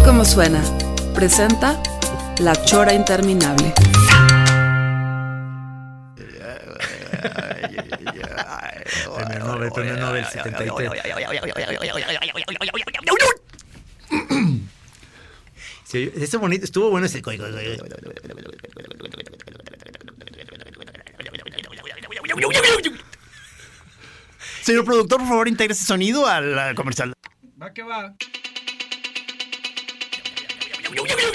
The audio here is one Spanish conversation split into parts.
Así como suena, presenta La Chora Interminable. Premio Nobel, premio Nobel 73. Sí, ese bonito, estuvo bueno ese. Señor productor, por favor, integre ese sonido al al comercial. Va que va. And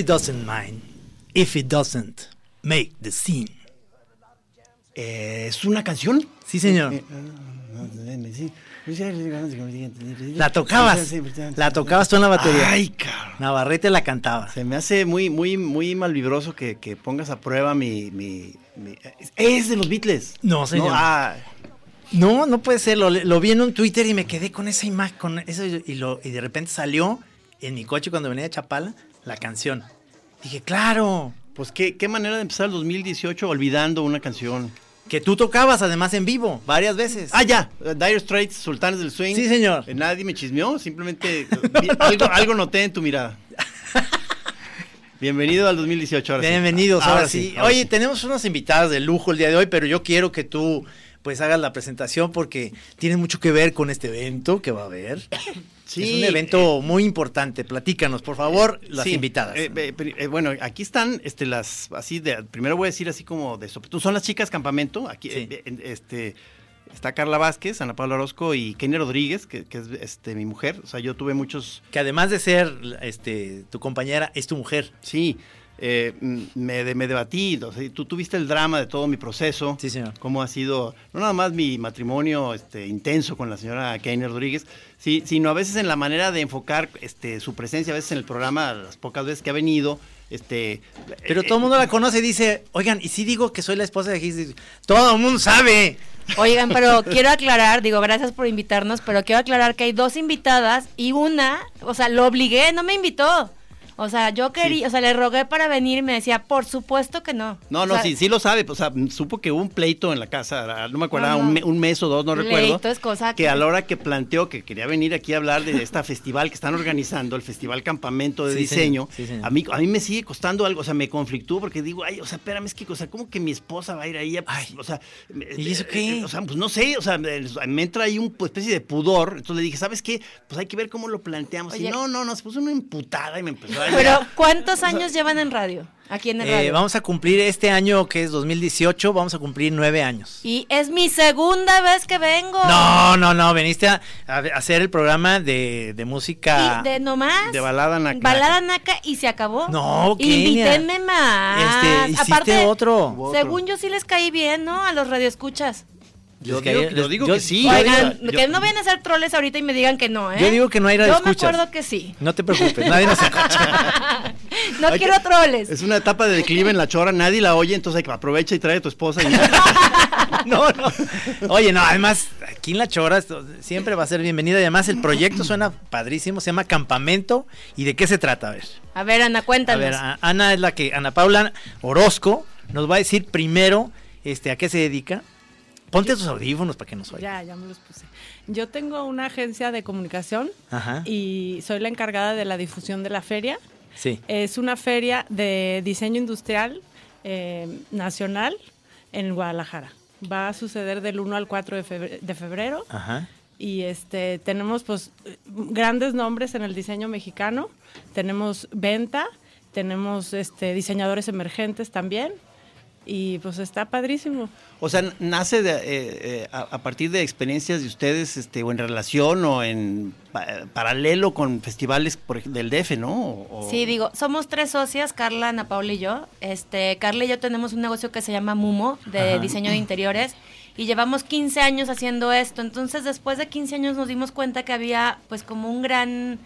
Harry doesn't mind if he doesn't make the scene. Eh, ¿Es una canción? Sí, señor. La tocabas. La tocabas tú en la batería. Ay, cabrón. Navarrete la cantaba. Se me hace muy, muy, muy malvibroso que, que pongas a prueba mi, mi, mi- Es de los Beatles. No, señor. ah, No, no puede ser. Lo, lo vi en un Twitter y me quedé con esa imagen, con eso y, lo, y de repente salió en mi coche cuando venía de Chapala la canción. Dije, claro, pues qué, qué manera de empezar el 2018 olvidando una canción. que tú tocabas además en vivo varias veces. Ah, ya. eh, Dire Straits, Sultanes del Swing. Sí, señor. Eh, Nadie me chismeó, simplemente vi- algo, algo noté en tu mirada. Bienvenido al 2018. Ahora sí. Bienvenidos, ahora, sí. ahora Oye, sí. tenemos unas invitadas de lujo el día de hoy, pero yo quiero que tú pues hagas la presentación porque tiene mucho que ver con este evento que va a haber. Sí, es un evento muy importante. Platícanos, por favor, las Sí, invitadas. eh, eh, eh, bueno, aquí están este, las, así de, primero voy a decir así como de tú son las chicas campamento, aquí Sí. eh, eh, este, está Carla Vázquez, Ana Paula Orozco y Kenny Rodríguez, que, que es este, mi mujer, o sea, yo tuve muchos, que además de ser este tu compañera, es tu mujer. sí, eh, me, de- me debatí, o sea, tú tuviste el drama de todo mi proceso, Sí, señor. cómo ha sido, no nada más mi matrimonio este, intenso con la señora Kenny Rodríguez, sí, sino a veces en la manera de enfocar este, su presencia, a veces en el programa, las pocas veces que ha venido, este... Pero eh, todo el mundo la conoce y dice, oigan, ¿y si digo que soy la esposa de Gis? Todo el mundo sabe. Oigan, pero quiero aclarar, digo, gracias por invitarnos, pero quiero aclarar que hay dos invitadas y una, o sea, lo obligué, no me invitó. O sea, yo quería, o sea, le rogué para venir y me decía, por supuesto que no. No, O no, sea, sí, sí lo sabe. O sea, supo que hubo un pleito en la casa, no me acuerdo, No, no. Un, me- un mes o dos, no Pleito recuerdo. es cosa que que- a la hora que planteó que quería venir aquí a hablar de este festival que están organizando, el Festival Campamento de Sí, Diseño, señor. Sí, señor. a, mí, a mí me sigue costando algo. O sea, me conflictúo porque digo, ay, o sea, espérame, es que, o sea, ¿cómo que mi esposa va a ir ahí? a- pues, o sea, ¿Y eso qué? eh, O sea, pues no sé, o sea, me, entra ahí una especie de pudor. Entonces le dije, ¿sabes qué? Pues hay que ver cómo lo planteamos. y no, no, no, se puso una emputada y me empezó a Pero, ¿cuántos años llevan en radio? Aquí en el Eh, radio. vamos a cumplir este año que es 2018, vamos a cumplir nueve años. Y es mi segunda vez que vengo. No, no, no, veniste a, a hacer el programa de, de música. Y de nomás. De balada naca. Balada naca y se acabó. No. Invítenme más. Este, hiciste Aparte, otro. Según yo sí les caí bien, ¿no? A los radioescuchas. Yo digo, caí- yo les- digo yo- que sí. Oigan, Yo- que no vayan a ser troles ahorita y me digan que no, ¿eh? Yo digo que no hay Yo me acuerdo que sí. No te preocupes, nadie nos escucha. no Hay quiero que- troles. Es una etapa de declive en la chora, nadie la oye, entonces hay que aprovecha y trae a tu esposa. Y No, no. Oye, no, además, aquí en La Chora esto siempre va a ser bienvenida. Y además, el proyecto suena padrísimo, se llama Campamento. ¿Y de qué se trata? A ver. A ver, Ana, A cuéntanos. ver, a- Ana es la que, Ana Paula Orozco, nos va a decir primero este, a qué se dedica. Ponte tus audífonos para que nos oiga. Ya, ya me los puse. Yo tengo una agencia de comunicación Ajá. y soy la encargada de la difusión de la feria. Sí. Es una feria de diseño industrial eh, nacional en Guadalajara. Va a suceder del 1 al 4 de febrero. De febrero Ajá. y este tenemos pues grandes nombres en el diseño mexicano. Tenemos venta, tenemos este diseñadores emergentes también. Y pues está padrísimo. O sea, nace de, eh, eh, a, a partir de experiencias de ustedes, este, o en relación o en pa- paralelo con festivales por del DF, ¿no? O- o- Sí, digo, somos tres socias, Carla, Ana Paula y yo. Este, Carla y yo tenemos un negocio que se llama Mumo, de Ajá. diseño de interiores, y llevamos 15 años haciendo esto. Entonces, después de 15 años nos dimos cuenta que había pues como un gran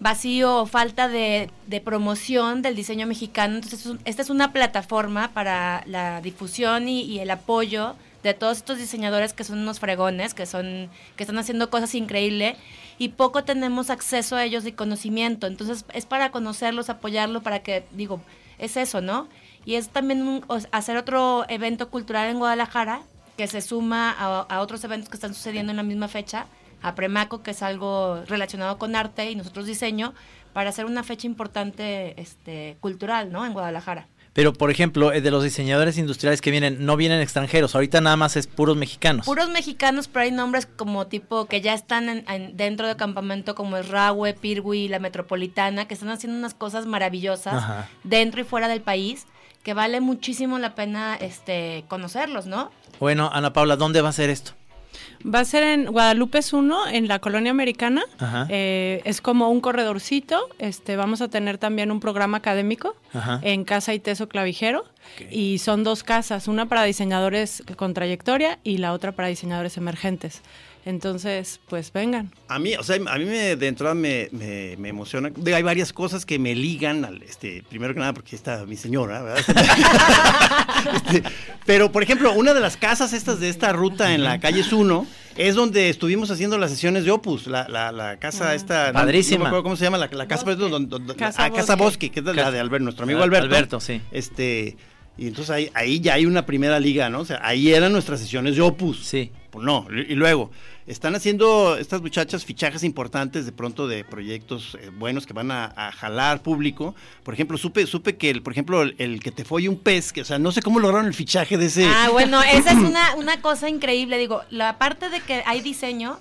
vacío o falta de, de promoción del diseño mexicano. Entonces, esta es una plataforma para la difusión y, el apoyo de todos estos diseñadores que son unos fregones, que son que están haciendo cosas increíbles y poco tenemos acceso a ellos y conocimiento. Entonces, es para conocerlos, apoyarlo para que digo, es eso, ¿no? Y es también un- hacer otro evento cultural en Guadalajara que se suma a, a otros eventos que están sucediendo en la misma fecha, a Premaco, que es algo relacionado con arte y nosotros diseño, para hacer una fecha importante este, cultural, ¿no? En Guadalajara. Pero, por ejemplo, eh, de los diseñadores industriales que vienen, no vienen extranjeros. Ahorita nada más es puros mexicanos. Puros mexicanos, pero hay nombres como tipo que ya están en- en- dentro del campamento, como es Rahue, Pirwi, la Metropolitana, que están haciendo unas cosas maravillosas Ajá. dentro y fuera del país, que vale muchísimo la pena este, conocerlos, ¿no? Bueno, Ana Paula, ¿dónde va a ser esto? Va a ser en Guadalupe 1, en la colonia americana. Eh, es como un corredorcito. Este, vamos a tener también un programa académico Ajá. en Casa y Teso Clavijero. Y son dos casas, una para diseñadores con trayectoria y la otra para diseñadores emergentes. Entonces, pues vengan. A mí, o sea, a mí me, de entrada me, me, me emociona. Hay varias cosas que me ligan al, este, primero que nada porque está mi señora, ¿verdad? Este, pero, por ejemplo, una de las casas estas de esta ruta en la calle 1 es donde estuvimos haciendo las sesiones de Opus, la, la, la casa esta. no- Padrísima. No, me acuerdo cómo se llama, la, la casa, Bosque. donde- donde- Casa ah, Casa Bosque. Bosque, que es la de Alberto, nuestro amigo Al- Alberto. Alberto, sí. Este, y entonces ahí, ahí ya hay una primera liga, ¿no? O sea, ahí eran nuestras sesiones de Opus. Sí. Pues no, y luego, están haciendo estas muchachas fichajes importantes de pronto de proyectos eh, buenos que van a, a jalar público. Por ejemplo, supe, supe que, el, por ejemplo, el, el que te folle un pez, que, o sea, no sé cómo lograron el fichaje de ese. Ah, bueno, esa es una, una cosa increíble. Digo, la parte de que hay diseño,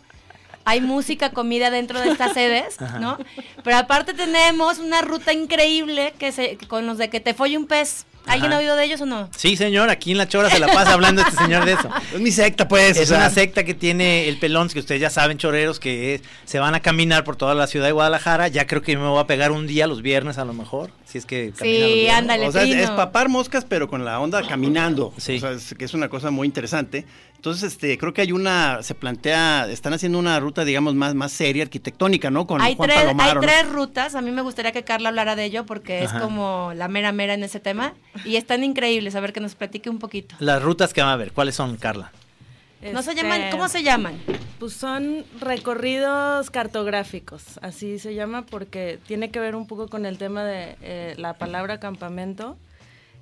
hay música, comida dentro de estas sedes, ¿no? Pero aparte tenemos una ruta increíble que se, con los de que te folle un pez. ¿Alguien Ajá. ha oído de ellos o no? Sí, señor, aquí en La Chora se la pasa hablando este señor de eso. Es mi secta, pues. o Es sea. una secta que tiene el pelón, que ustedes ya saben, choreros, que es- se van a caminar por toda la ciudad de Guadalajara. Ya creo que me voy a pegar un día los viernes a lo mejor, si es que Sí, viernes. ándale. O sea, es papar moscas, pero con la onda caminando. Sí. O sea, es, que es una cosa muy interesante. Entonces, este, creo que hay una, se plantea, están haciendo una ruta, digamos, más, más seria, arquitectónica, ¿no? Con hay Juan tres, Palomar, hay tres rutas. A mí me gustaría que Carla hablara de ello porque Ajá. es como la mera mera en ese tema. Y están increíbles. A ver que nos platique un poquito. Las rutas que van a ver, ¿cuáles son, Carla? No se Este, llaman, ¿Cómo se llaman? Pues son recorridos cartográficos, así se llama porque tiene que ver un poco con el tema de eh, la palabra campamento.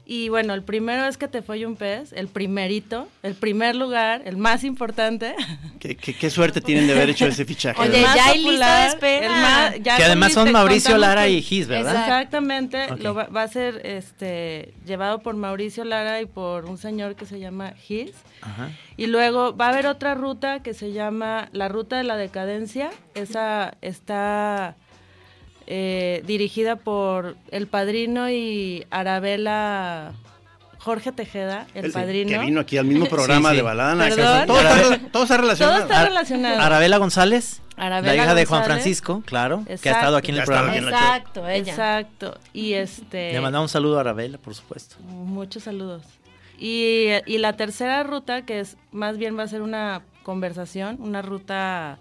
Y bueno, el primero es que te fue un pez, el primerito, el primer lugar, el más importante. ¿Qué, qué, qué suerte tienen de haber hecho ese fichaje. Oye, el ¿verdad? más ya hay lista de popular, espera. el más- ya que además son Mauricio Lara y Gis, ¿verdad? Exactamente, lo va, va a ser este llevado por Mauricio Lara y por un señor que se llama Gis. Ajá. Y luego va a haber otra ruta que se llama la Ruta de la Decadencia. Esa está eh, dirigida por el padrino y Arabela Jorge Tejeda, el, El- padrino. Que vino aquí al mismo programa Sí, sí. de Balada Perdón. Todo, está, todo está relacionado. Todo está Ar- relacionado. Arabela González, Arabela la hija de Juan. Francisco, claro, que ha estado aquí en Ya el estado programa. Exacto, ella. Exacto. Y este. Le mandamos un saludo a Arabela, por supuesto. Muchos saludos. Y, y la tercera ruta, que es más bien va a ser una conversación, una ruta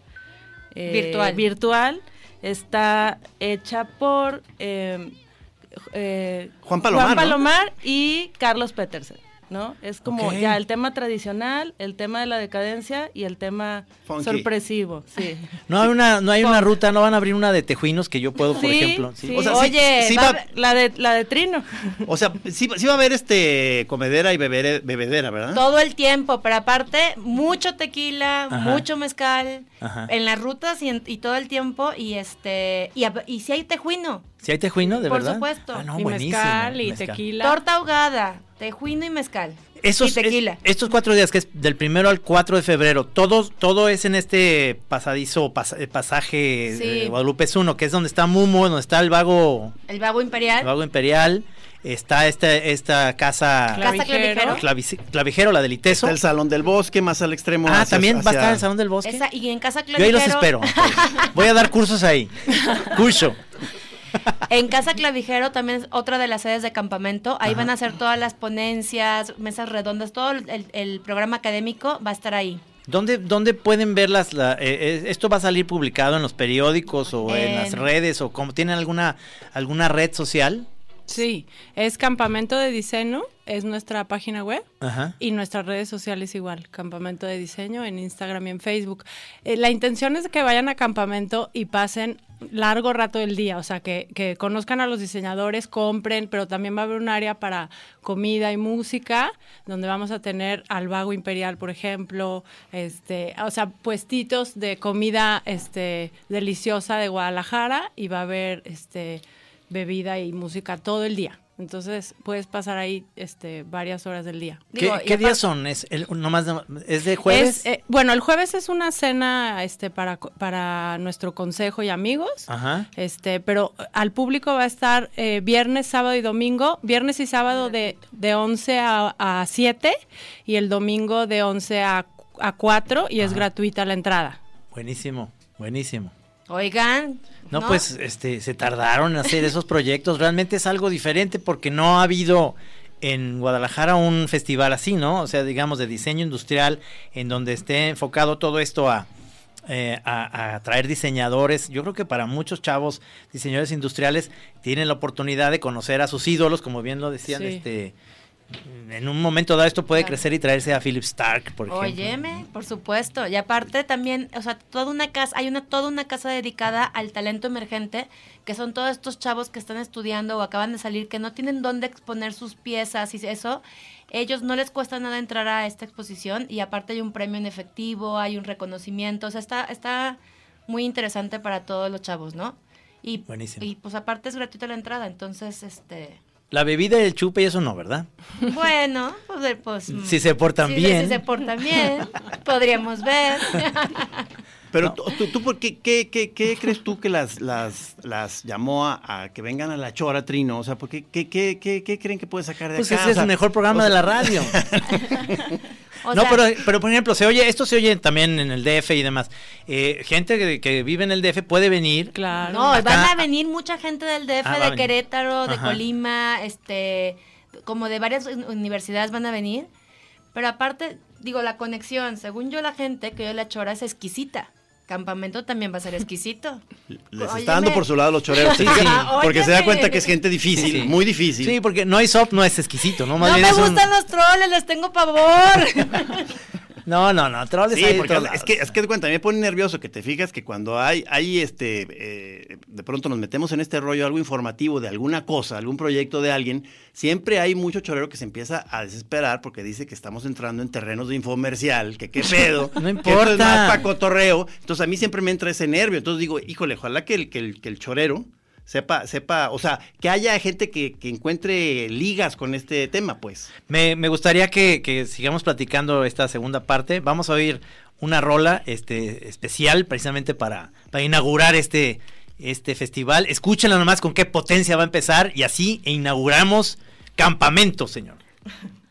eh, Virtual. virtual, está hecha por eh, eh, Juan Palomar, y Carlos Petersen. ¿No? Es como ya el tema tradicional, el tema de la decadencia y el tema Funky. sorpresivo, sí. No hay una, no hay una ruta, no van a abrir una de tejuinos que yo puedo, por Sí, ejemplo. Sí. sí. O sea, sí- Oye, va va- La de, la de Trino. O sea, sí, sí va a haber este comedera y bebere- bebedera, ¿verdad? Todo el tiempo, pero aparte, mucho tequila, Ajá. mucho mezcal, Ajá. en las rutas y, en- y todo el tiempo, y este, y, y si hay tejuino, ¿Si hay tejuino, de Por verdad? supuesto. Ah, no, y buenísimo. mezcal y mezcal. tequila. Torta ahogada, tejuino y mezcal. Esos, y tequila. es- estos cuatro días, que es del primero al 4 de febrero, todo, todo es en este pasadizo, pas- eh, pasaje Sí. de Guadalupe es uno, que es donde está Mumo, donde está el vago, El vago imperial. el vago imperial, está esta, esta casa Casa Clavijero. clavijero. clavijero, la del Iteso. Está el Salón del Bosque, más al extremo. Ah, hacia- también va a estar el Salón del Bosque. Esa- y en casa Yo ahí clavijero. los espero. Voy a dar cursos ahí. Curso. En Casa Clavijero también es otra de las sedes de campamento. Ahí van a hacer todas las ponencias, mesas redondas, todo el, el programa académico va a estar ahí. ¿Dónde, ¿Dónde pueden ver las... la- eh, eh, ¿Esto va a salir publicado en los periódicos o en, En- las redes o como tienen alguna, alguna red social? Sí, es Campamento de Diseño, es nuestra página web. Ajá. Y nuestras redes sociales igual, Campamento de Diseño en Instagram y en Facebook. Eh, la intención es que vayan a campamento y pasen largo rato del día, o sea, que, que conozcan a los diseñadores, compren, pero también va a haber un área para comida y música, donde vamos a tener al Vago Imperial, por ejemplo, este, o sea, puestitos de comida este, deliciosa de Guadalajara y va a haber este, bebida y música todo el día. Entonces puedes pasar ahí este, varias horas del día. ¿Qué, Digo, días son? ¿Es, el, nomás de, ¿Es de jueves? Es, eh, bueno, el jueves es una cena este, para, co- para nuestro consejo y amigos. Ajá. Este, pero al público va a estar eh, viernes, sábado y domingo. Viernes y sábado de, de 11 a, a 7 y el domingo de 11 a, a 4 y es gratuita la entrada. Buenísimo, buenísimo. Oigan. No, pues este, se tardaron en hacer esos proyectos. Realmente es algo diferente porque no ha habido en Guadalajara un festival así, ¿no? O sea, digamos, de diseño industrial, en donde esté enfocado todo esto a, eh, a, a traer diseñadores. Yo creo que para muchos chavos, diseñadores industriales, tienen la oportunidad de conocer a sus ídolos, como bien lo decían, Sí. este. En un momento dado esto puede Claro. crecer y traerse a Philip Stark, por ejemplo. Óyeme, por supuesto. Y aparte también, o sea, toda una casa, hay una toda una casa dedicada al talento emergente, que son todos estos chavos que están estudiando o acaban de salir, que no tienen dónde exponer sus piezas y eso. Ellos no les cuesta nada entrar a esta exposición y aparte hay un premio en efectivo, hay un reconocimiento, o sea, está está muy interesante para todos los chavos, ¿no? Y, Buenísimo. y pues aparte es gratuita la entrada, entonces, este, La bebida y el chupe y eso no, ¿verdad? bueno, pues, pues Si se portan bien. Si se portan bien, podríamos ver. Pero tú, tú- tú, ¿por qué, qué, qué- qué crees tú que las, las, las llamó a, a que vengan a la chora, Trino? O sea, ¿por qué, qué, qué, qué- qué creen que puede sacar de Pues acá? ese O es el mejor programa o de la radio. O no, sea, pero, pero por ejemplo, se oye, esto se oye también en el DF y demás. Eh, gente que, que vive en el DF puede venir. Claro. No, Acá- van a venir mucha gente del DF, Ah, de. Querétaro, de Ajá. Colima, este, como de varias uni- universidades van a venir. Pero aparte, digo, la conexión, según yo la gente que yo la chora es exquisita. Campamento también va a ser exquisito. Les Óyeme. está dando por su lado los choreros. Sí, sí. Porque se da cuenta que es gente difícil, Sí. muy difícil. Sí, porque no hay soft, no es exquisito, ¿no? Más no bien me un- gustan los troles, les tengo pavor. No, no, no, trolls Sí, hay porque es que, es que de cuenta, a mí me pone nervioso que te fijas que cuando hay, hay este, eh, de pronto nos metemos en este rollo, algo informativo de alguna cosa, algún proyecto de alguien, siempre hay mucho chorero que se empieza a desesperar porque dice que estamos entrando en terrenos de infomercial, que qué pedo, No que importa. es más pa' cotorreo. Entonces a mí siempre me entra ese nervio. Entonces digo, híjole, ojalá que el, que el, que el chorero sepa, sepa, o sea, que haya gente que, que encuentre ligas con este tema, pues. Me, me gustaría que, que sigamos platicando esta segunda parte. Vamos a oír una rola este, especial precisamente para, para inaugurar este, este festival. Escúchenla nomás con qué potencia va a empezar y así inauguramos Campamento, señor.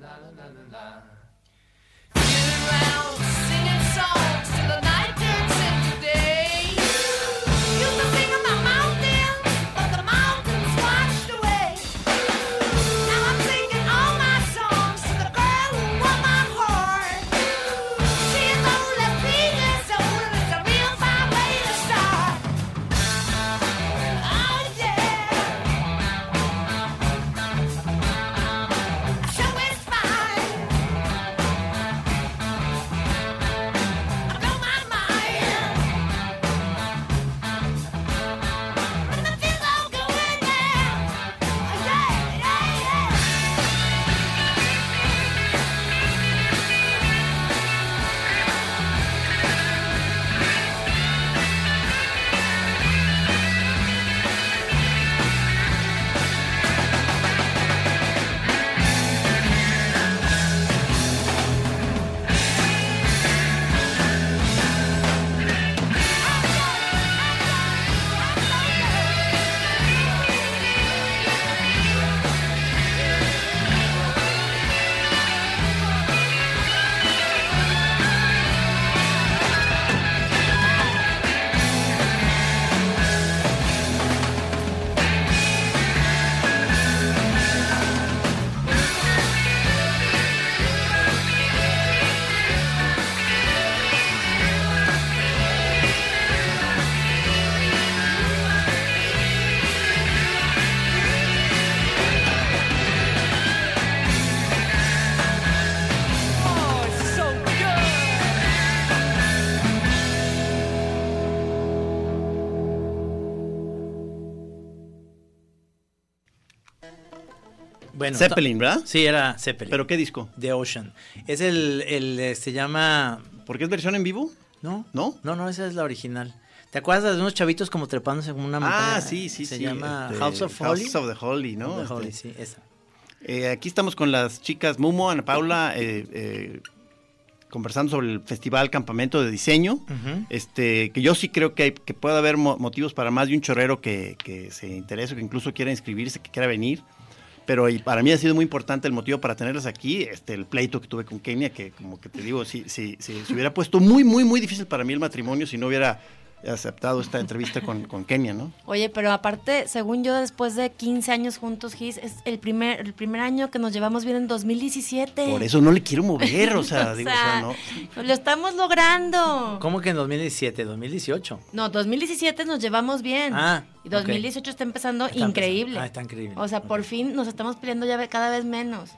la la la la la. Bueno, Zeppelin, ¿verdad? Sí, era Zeppelin. ¿Pero qué disco? The Ocean. Es el, el se llama... ¿Por qué es versión en vivo? ¿No? ¿No? No, no, esa es la original. ¿Te acuerdas de unos chavitos como trepándose como una montaña? Ah, sí, sí, se sí. llama este, House of Holly. House of the Holy, ¿no? Of the Holy, Este, sí, esa. eh, aquí estamos con las chicas Mumo, Ana Paula, eh, eh, conversando sobre el Festival Campamento de Diseño. Este, que yo sí creo que, hay- que puede haber mo- motivos para más de un chorrero que, que se interese, que incluso quiera inscribirse, que quiera venir. Pero y para mí ha sido muy importante el motivo para tenerlas aquí, este, el pleito que tuve con Kenia, que como que te digo, si, si, si se hubiera puesto muy, muy, muy difícil para mí el matrimonio si no hubiera aceptado esta entrevista con, con Kenia, ¿no? Oye, pero aparte, según yo, después de 15 años juntos, Gis, es el primer, el primer año que nos llevamos bien en 2017. Por eso no le quiero mover, o sea, O digo, o sea, sea, no. Lo estamos logrando. ¿Cómo que en 2017? 2018. No, 2017 nos llevamos bien. Ah, Y 2018 está empezando Está increíble. empezando. Ah, está increíble. O sea, por fin nos estamos peleando ya cada vez menos.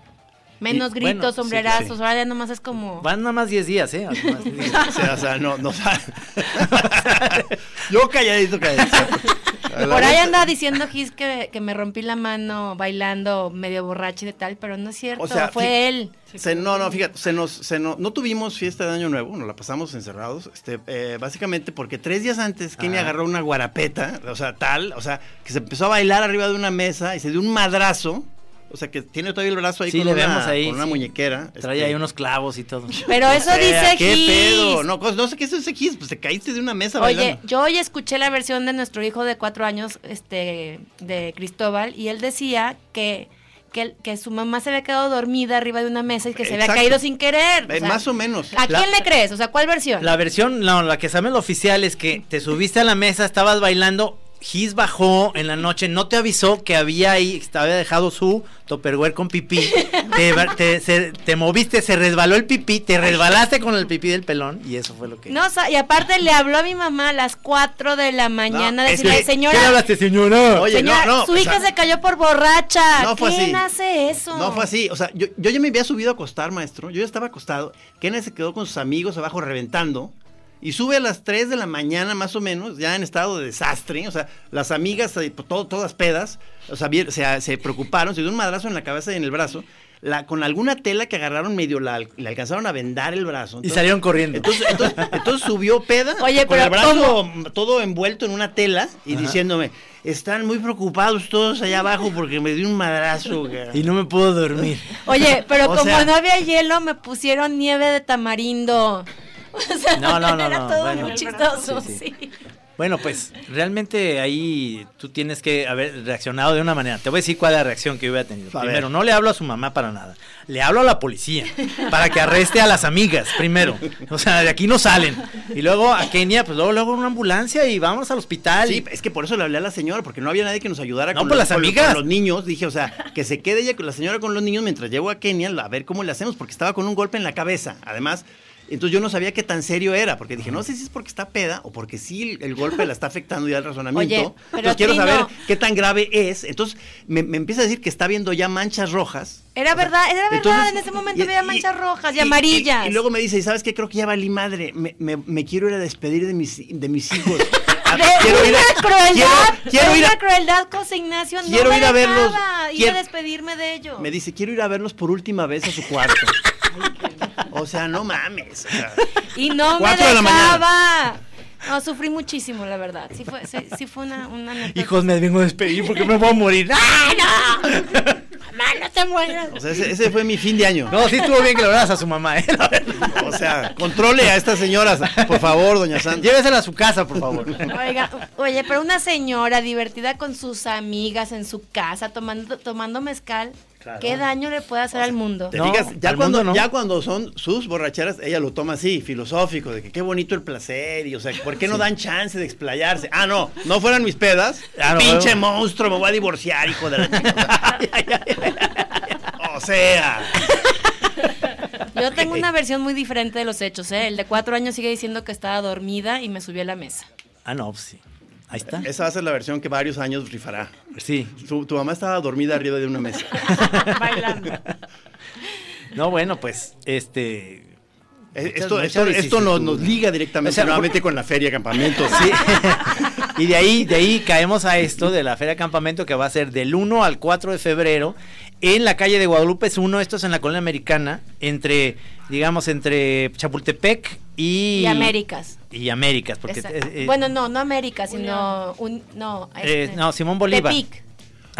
Menos Y, gritos, bueno, sí, sombrerazos. sí. Ahora ya nomás es como. Van nada más 10 días, ¿eh? 10 días. O sea, o sea, no, no, o sea, yo calladito, calladito. Por ahí anda diciendo Gis que, que me rompí la mano bailando medio borracho y de tal, pero no es cierto. O sea, fue él. Se- no, no, fíjate, se nos, se nos- no tuvimos fiesta de Año Nuevo, nos la pasamos encerrados, este, eh, básicamente porque tres días antes Kenny Ah. agarró una guarapeta, o sea, tal, o sea, que se empezó a bailar arriba de una mesa y se dio un madrazo, o sea, que tiene todavía el brazo ahí Sí, con, le una, vemos ahí, con una sí. muñequera. Trae este, ahí unos clavos y todo. Pero eso o sea, dice ¿Qué Gis. pedo? No, sé qué es ese Gis, pues te caíste de una mesa Oye, bailando. yo hoy escuché la versión de nuestro hijo de cuatro años, este, de Cristóbal, y él decía que, que, que su mamá se había quedado dormida arriba de una mesa y que se había caído sin querer. Eh, más o menos. ¿A La- quién le crees? O sea, ¿cuál versión? La versión, no, la que sabemos la oficial es que te subiste a la mesa, estabas bailando, Gis bajó en la noche, no te avisó que había ahí, te había dejado su topperware con pipí, te, va- te- se- te moviste, se resbaló el pipí, te resbalaste con el pipí del pelón y eso fue lo que... No, y aparte le habló a mi mamá a las 4 de la mañana, No, decirle, que- señora, ¿Qué hablaste, señora? Oye, señora, no, no, su o hija sea, se cayó por borracha. No fue ¿Quién así. hace eso? No fue así, o sea, yo, yo ya me había subido a acostar, maestro. Yo ya estaba acostado. Kenneth se quedó con sus amigos abajo reventando. Y sube a las 3 de la mañana, más o menos, ya en estado de desastre. O sea, las amigas, eh, todo, todas pedas, o sea, bien- se, se preocuparon, se dio un madrazo en la cabeza y en el brazo. La, con alguna tela que agarraron medio, la, le alcanzaron a vendar el brazo. Y salieron corriendo. Entonces, entonces, entonces subió peda Oye, con pero el brazo todo envuelto en una tela y Ajá. diciéndome, están muy preocupados todos allá abajo porque me dio un madrazo. cara". Y no me puedo dormir. Oye, pero O como sea- no había hielo, me pusieron nieve de tamarindo. O sea, No, no, no, era no, todo bueno. muy chistoso, Sí, sí. sí. Bueno, pues realmente ahí tú tienes que haber reaccionado de una manera. Te voy a decir cuál es la reacción que yo hubiera tenido. A Primero, ver. no le hablo a su mamá para nada. Le hablo a la policía para que arreste a las amigas primero. O sea, de aquí no salen. Y luego a Kenia, pues luego luego una ambulancia y vamos al hospital. Sí, es que por eso le hablé a la señora, porque no había nadie que nos ayudara No, con, pues los, las amigas. con los niños. Dije, o sea, que se quede ella con la señora con los niños mientras llevo a Kenia a ver cómo le hacemos, porque estaba con un golpe en la cabeza. Además, entonces yo no sabía qué tan serio era, porque dije, no sé si es porque está peda o porque sí el, el golpe la está afectando ya el razonamiento. Oye, pero entonces quiero saber qué tan grave es. Entonces me, me empieza a decir que está viendo ya manchas rojas. Era verdad, era verdad, Entonces, en ese momento y- veía y- manchas rojas y, y- amarillas. Y, y luego me dice, ¿y sabes qué? Creo que ya valí madre. Me, me- me quiero ir a despedir de mis, de mis hijos. Ah, de quiero ir una a- crueldad, quiero- quiero de ir a- una crueldad, José Ignacio, Quiero no me ir a verlos, quiero- a despedirme de ellos. Me dice, quiero ir a verlos por última vez a su cuarto. o sea, no mames. o sea, Y no me Cuatro de la mañana. dejaba. No, sufrí muchísimo, la verdad. Sí fue, sí, sí fue una, una. Hijos, me vengo a despedir porque me voy a morir. ¡Ay, no! Mamá, no te mueras. o sea, ese, ese fue mi fin de año. No, sí estuvo bien que lo hablas a su mamá, ¿eh? O sea, controle a estas señoras, por favor, doña Sandra. Llévesela a su casa, por favor. Oiga, oye, pero una señora divertida con sus amigas en su casa tomando, tomando mezcal, ¿qué daño le puede hacer al mundo? Te No, fijas, ya al cuando, mundo no. ya cuando son sus borracheras, ella lo toma así, filosófico, de que qué bonito el placer, y o sea, ¿por qué no dan chance de explayarse? Ah, no, no fueran mis pedas. Pinche bueno. monstruo, me voy a divorciar, hijo de la chingada. O sea, Yo tengo una versión muy diferente de los hechos, ¿eh? El de cuatro años sigue diciendo que estaba dormida y me subió a la mesa. Ah, no, pues sí. Ahí está. esa va a ser la versión que varios años rifará. Sí. Tu, tu mamá estaba dormida arriba de una mesa. Bailando. No, bueno, pues, este. Muchas- Esto, muchas esto, esto nos, liga directamente O sea, nuevamente con la feria campamento. Sí. y de ahí, de ahí caemos a esto de la Feria Campamento que va a ser del 1 al 4 de febrero en la calle de Guadalupe es uno, esto es en la colonia americana, entre, digamos, entre Chapultepec y... Y Américas. Y Américas, porque... Eh, bueno, no, no Américas, sino un, no, eh, este, no, Simón Bolívar. Tepic.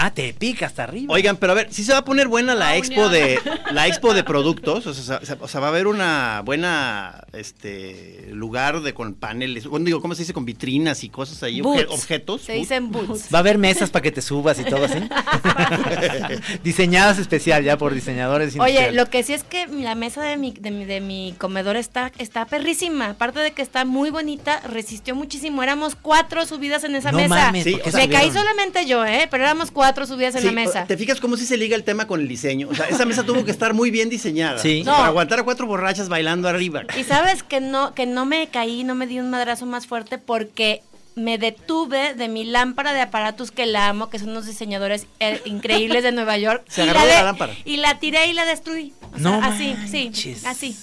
Ah, Tepic, hasta arriba. Oigan, pero a ver, sí se va a poner buena la Ah, expo unión. de la expo de productos, o sea, se- o sea, va a haber una buena este lugar de con paneles, bueno, digo, ¿cómo se dice? con vitrinas y cosas ahí, obje- objetos. Se dicen boots. Va a haber mesas para que te subas y todo así. Diseñadas especial ya por diseñadores Oye, lo que sí es que la mesa de mi, de mi, de mi comedor está, está perrísima. Aparte de que está muy bonita, resistió muchísimo. Éramos cuatro subidas en esa No mesa. mames, Sí, ¿por qué o sea, Me caí solamente yo, ¿eh? Pero éramos cuatro subidas en Sí, la mesa. ¿Te fijas cómo sí se liga el tema con el diseño? O sea, esa mesa tuvo que estar muy bien diseñada. Sí. O sea, No. Para aguantar a cuatro borrachas bailando arriba. Y sabes que no, que no me caí, no me di un madrazo más fuerte porque me detuve de mi lámpara de aparatos que la amo, que son unos diseñadores eh, increíbles de Nueva York. Se y agarró de la lámpara. Y la tiré y la destruí. O sea, No así, manches. sí, así.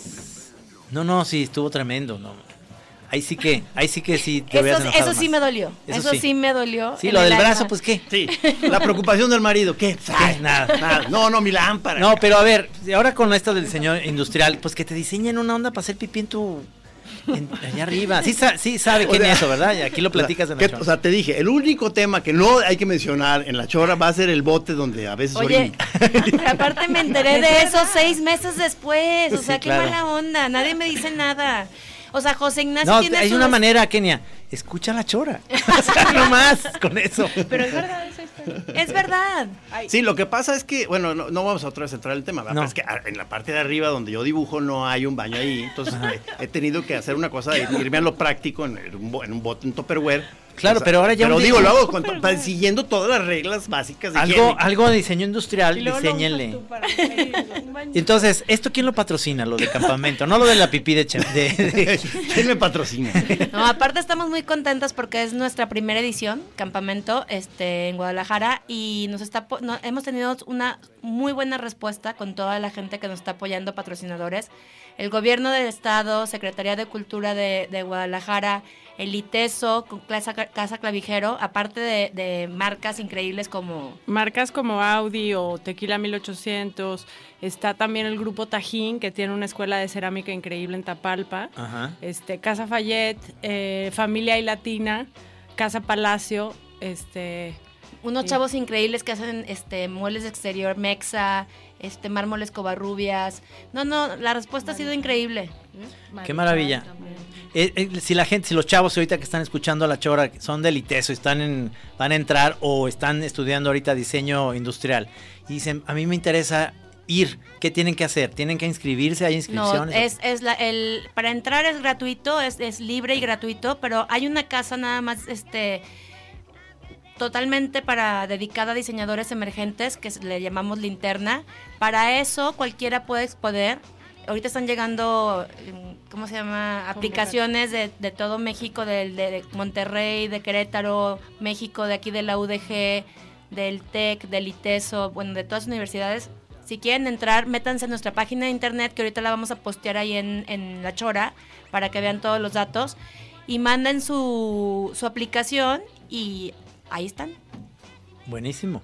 No, no, sí, estuvo tremendo, no. Ahí sí que, ahí sí que sí te Eso, eso sí me dolió. Eso Eso, sí. sí. me dolió. Sí, lo el del brazo, alma. pues qué. Sí, la preocupación del marido, ¿qué? Ay, nada. Nada. No, no, mi lámpara. No, pero a ver, ahora con esto del diseño industrial, pues que te diseñen una onda para hacer pipí en tu. en- allá arriba. Sí, sa- sí sabe O quién sea, es eso, ¿verdad? Y aquí lo platicas en ¿Qué- la chora. O sea, te dije, el único tema que no hay que mencionar en la chora va a ser el bote donde a veces Oye, aparte me enteré de eso seis meses después. O sea, Sí, qué claro. mala onda. Nadie me dice nada. O sea, José Ignacio No, tiene hay su una manera, Kenia. Escucha la chora. O sea, no más con eso. Pero es verdad esa historia. Es verdad. Ay, Sí, lo que pasa es que, bueno, no, no vamos a otra vez entrar en el tema, ¿verdad? No. Pero es que ah, en la parte de arriba donde yo dibujo no hay un baño ahí, entonces eh, he tenido que hacer una cosa de irme a lo práctico en, en un, en un bote Claro, pero ahora ya Pero un digo, lo hago con- siguiendo todas las reglas básicas de Algo, higiene. algo de diseño industrial, diseñenle. Entonces, ¿esto quién lo patrocina? Lo de campamento, no lo de la pipí de... che- de- de- ¿Quién me patrocina? No, aparte estamos muy contentas porque es nuestra primera edición, campamento, este, en Guadalajara y nos está, po- no- hemos tenido una muy buena respuesta con toda la gente que nos está apoyando, patrocinadores, el gobierno del estado, Secretaría de Cultura de, de Guadalajara, el ITESO, con Casa, Casa Clavijero, aparte de, de marcas increíbles como Marcas como Audi o Tequila 1800. Está también el grupo Tajín, que tiene una escuela de cerámica increíble en Tapalpa. Ajá. Este, Casa Fayette, eh, Familia y Latina, Casa Palacio, este, unos Sí. chavos increíbles que hacen este muebles de exterior, mexa, este mármoles covarrubias. No, no, la respuesta ha sido increíble. Qué maravilla. Eh, eh, si la gente, si los chavos ahorita que están escuchando a la chora son del ITESO, están en, van a entrar o están estudiando ahorita diseño industrial y dicen, a mí me interesa ir, ¿qué tienen que hacer? ¿Tienen que inscribirse? ¿Hay No, inscripciones? es, es la, el, para entrar es gratuito, es, es libre y gratuito, pero hay una casa nada más, este, totalmente para dedicada a diseñadores emergentes que le llamamos linterna. Para eso cualquiera puede exponer. Ahorita están llegando, mm, ¿cómo se llama? Aplicaciones de, de todo México, del- de, Monterrey, de Querétaro, México, de aquí de la UDG, del TEC, del ITESO, bueno, de todas las universidades. Si quieren entrar, métanse a nuestra página de internet, que ahorita la vamos a postear ahí en, en La Chora, para que vean todos los datos. Y manden su, su aplicación y ahí están. Buenísimo,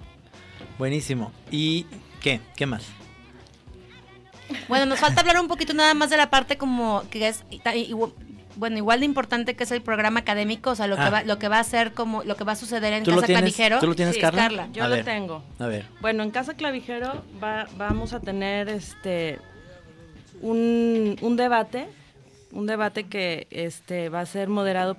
buenísimo. ¿Y qué? ¿Qué más? Bueno, nos falta hablar un poquito nada más de la parte como que es bueno, igual de importante que es el programa académico, o sea, lo Ah. que va lo que va a ser como lo que va a suceder en ¿Tú lo Casa tienes- Clavijero. tú lo tienes, Sí, Carla? Yo A lo ver. tengo. A ver. Bueno, en Casa Clavijero va- vamos a tener este un, un debate, un debate que este va a ser moderado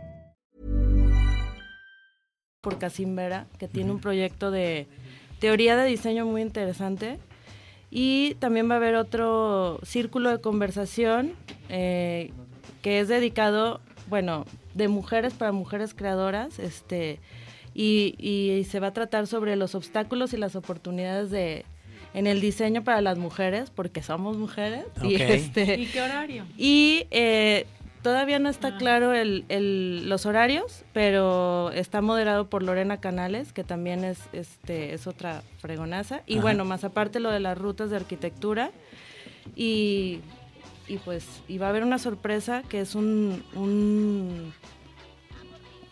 Por Casim Vera, que tiene un proyecto de teoría de diseño muy interesante. Y también va a haber otro círculo de conversación eh, que es dedicado, bueno, de mujeres para mujeres creadoras, este, y, y se va a tratar sobre los obstáculos y las oportunidades de en el diseño para las mujeres, porque somos mujeres. Y este, ¿Y qué horario? y eh, todavía no está claro el, el- los horarios, pero está moderado por Lorena Canales, que también es, este, es otra fregonaza. Y Ajá. bueno, más aparte lo de las rutas de arquitectura. Y, y pues y va a haber una sorpresa que es un, un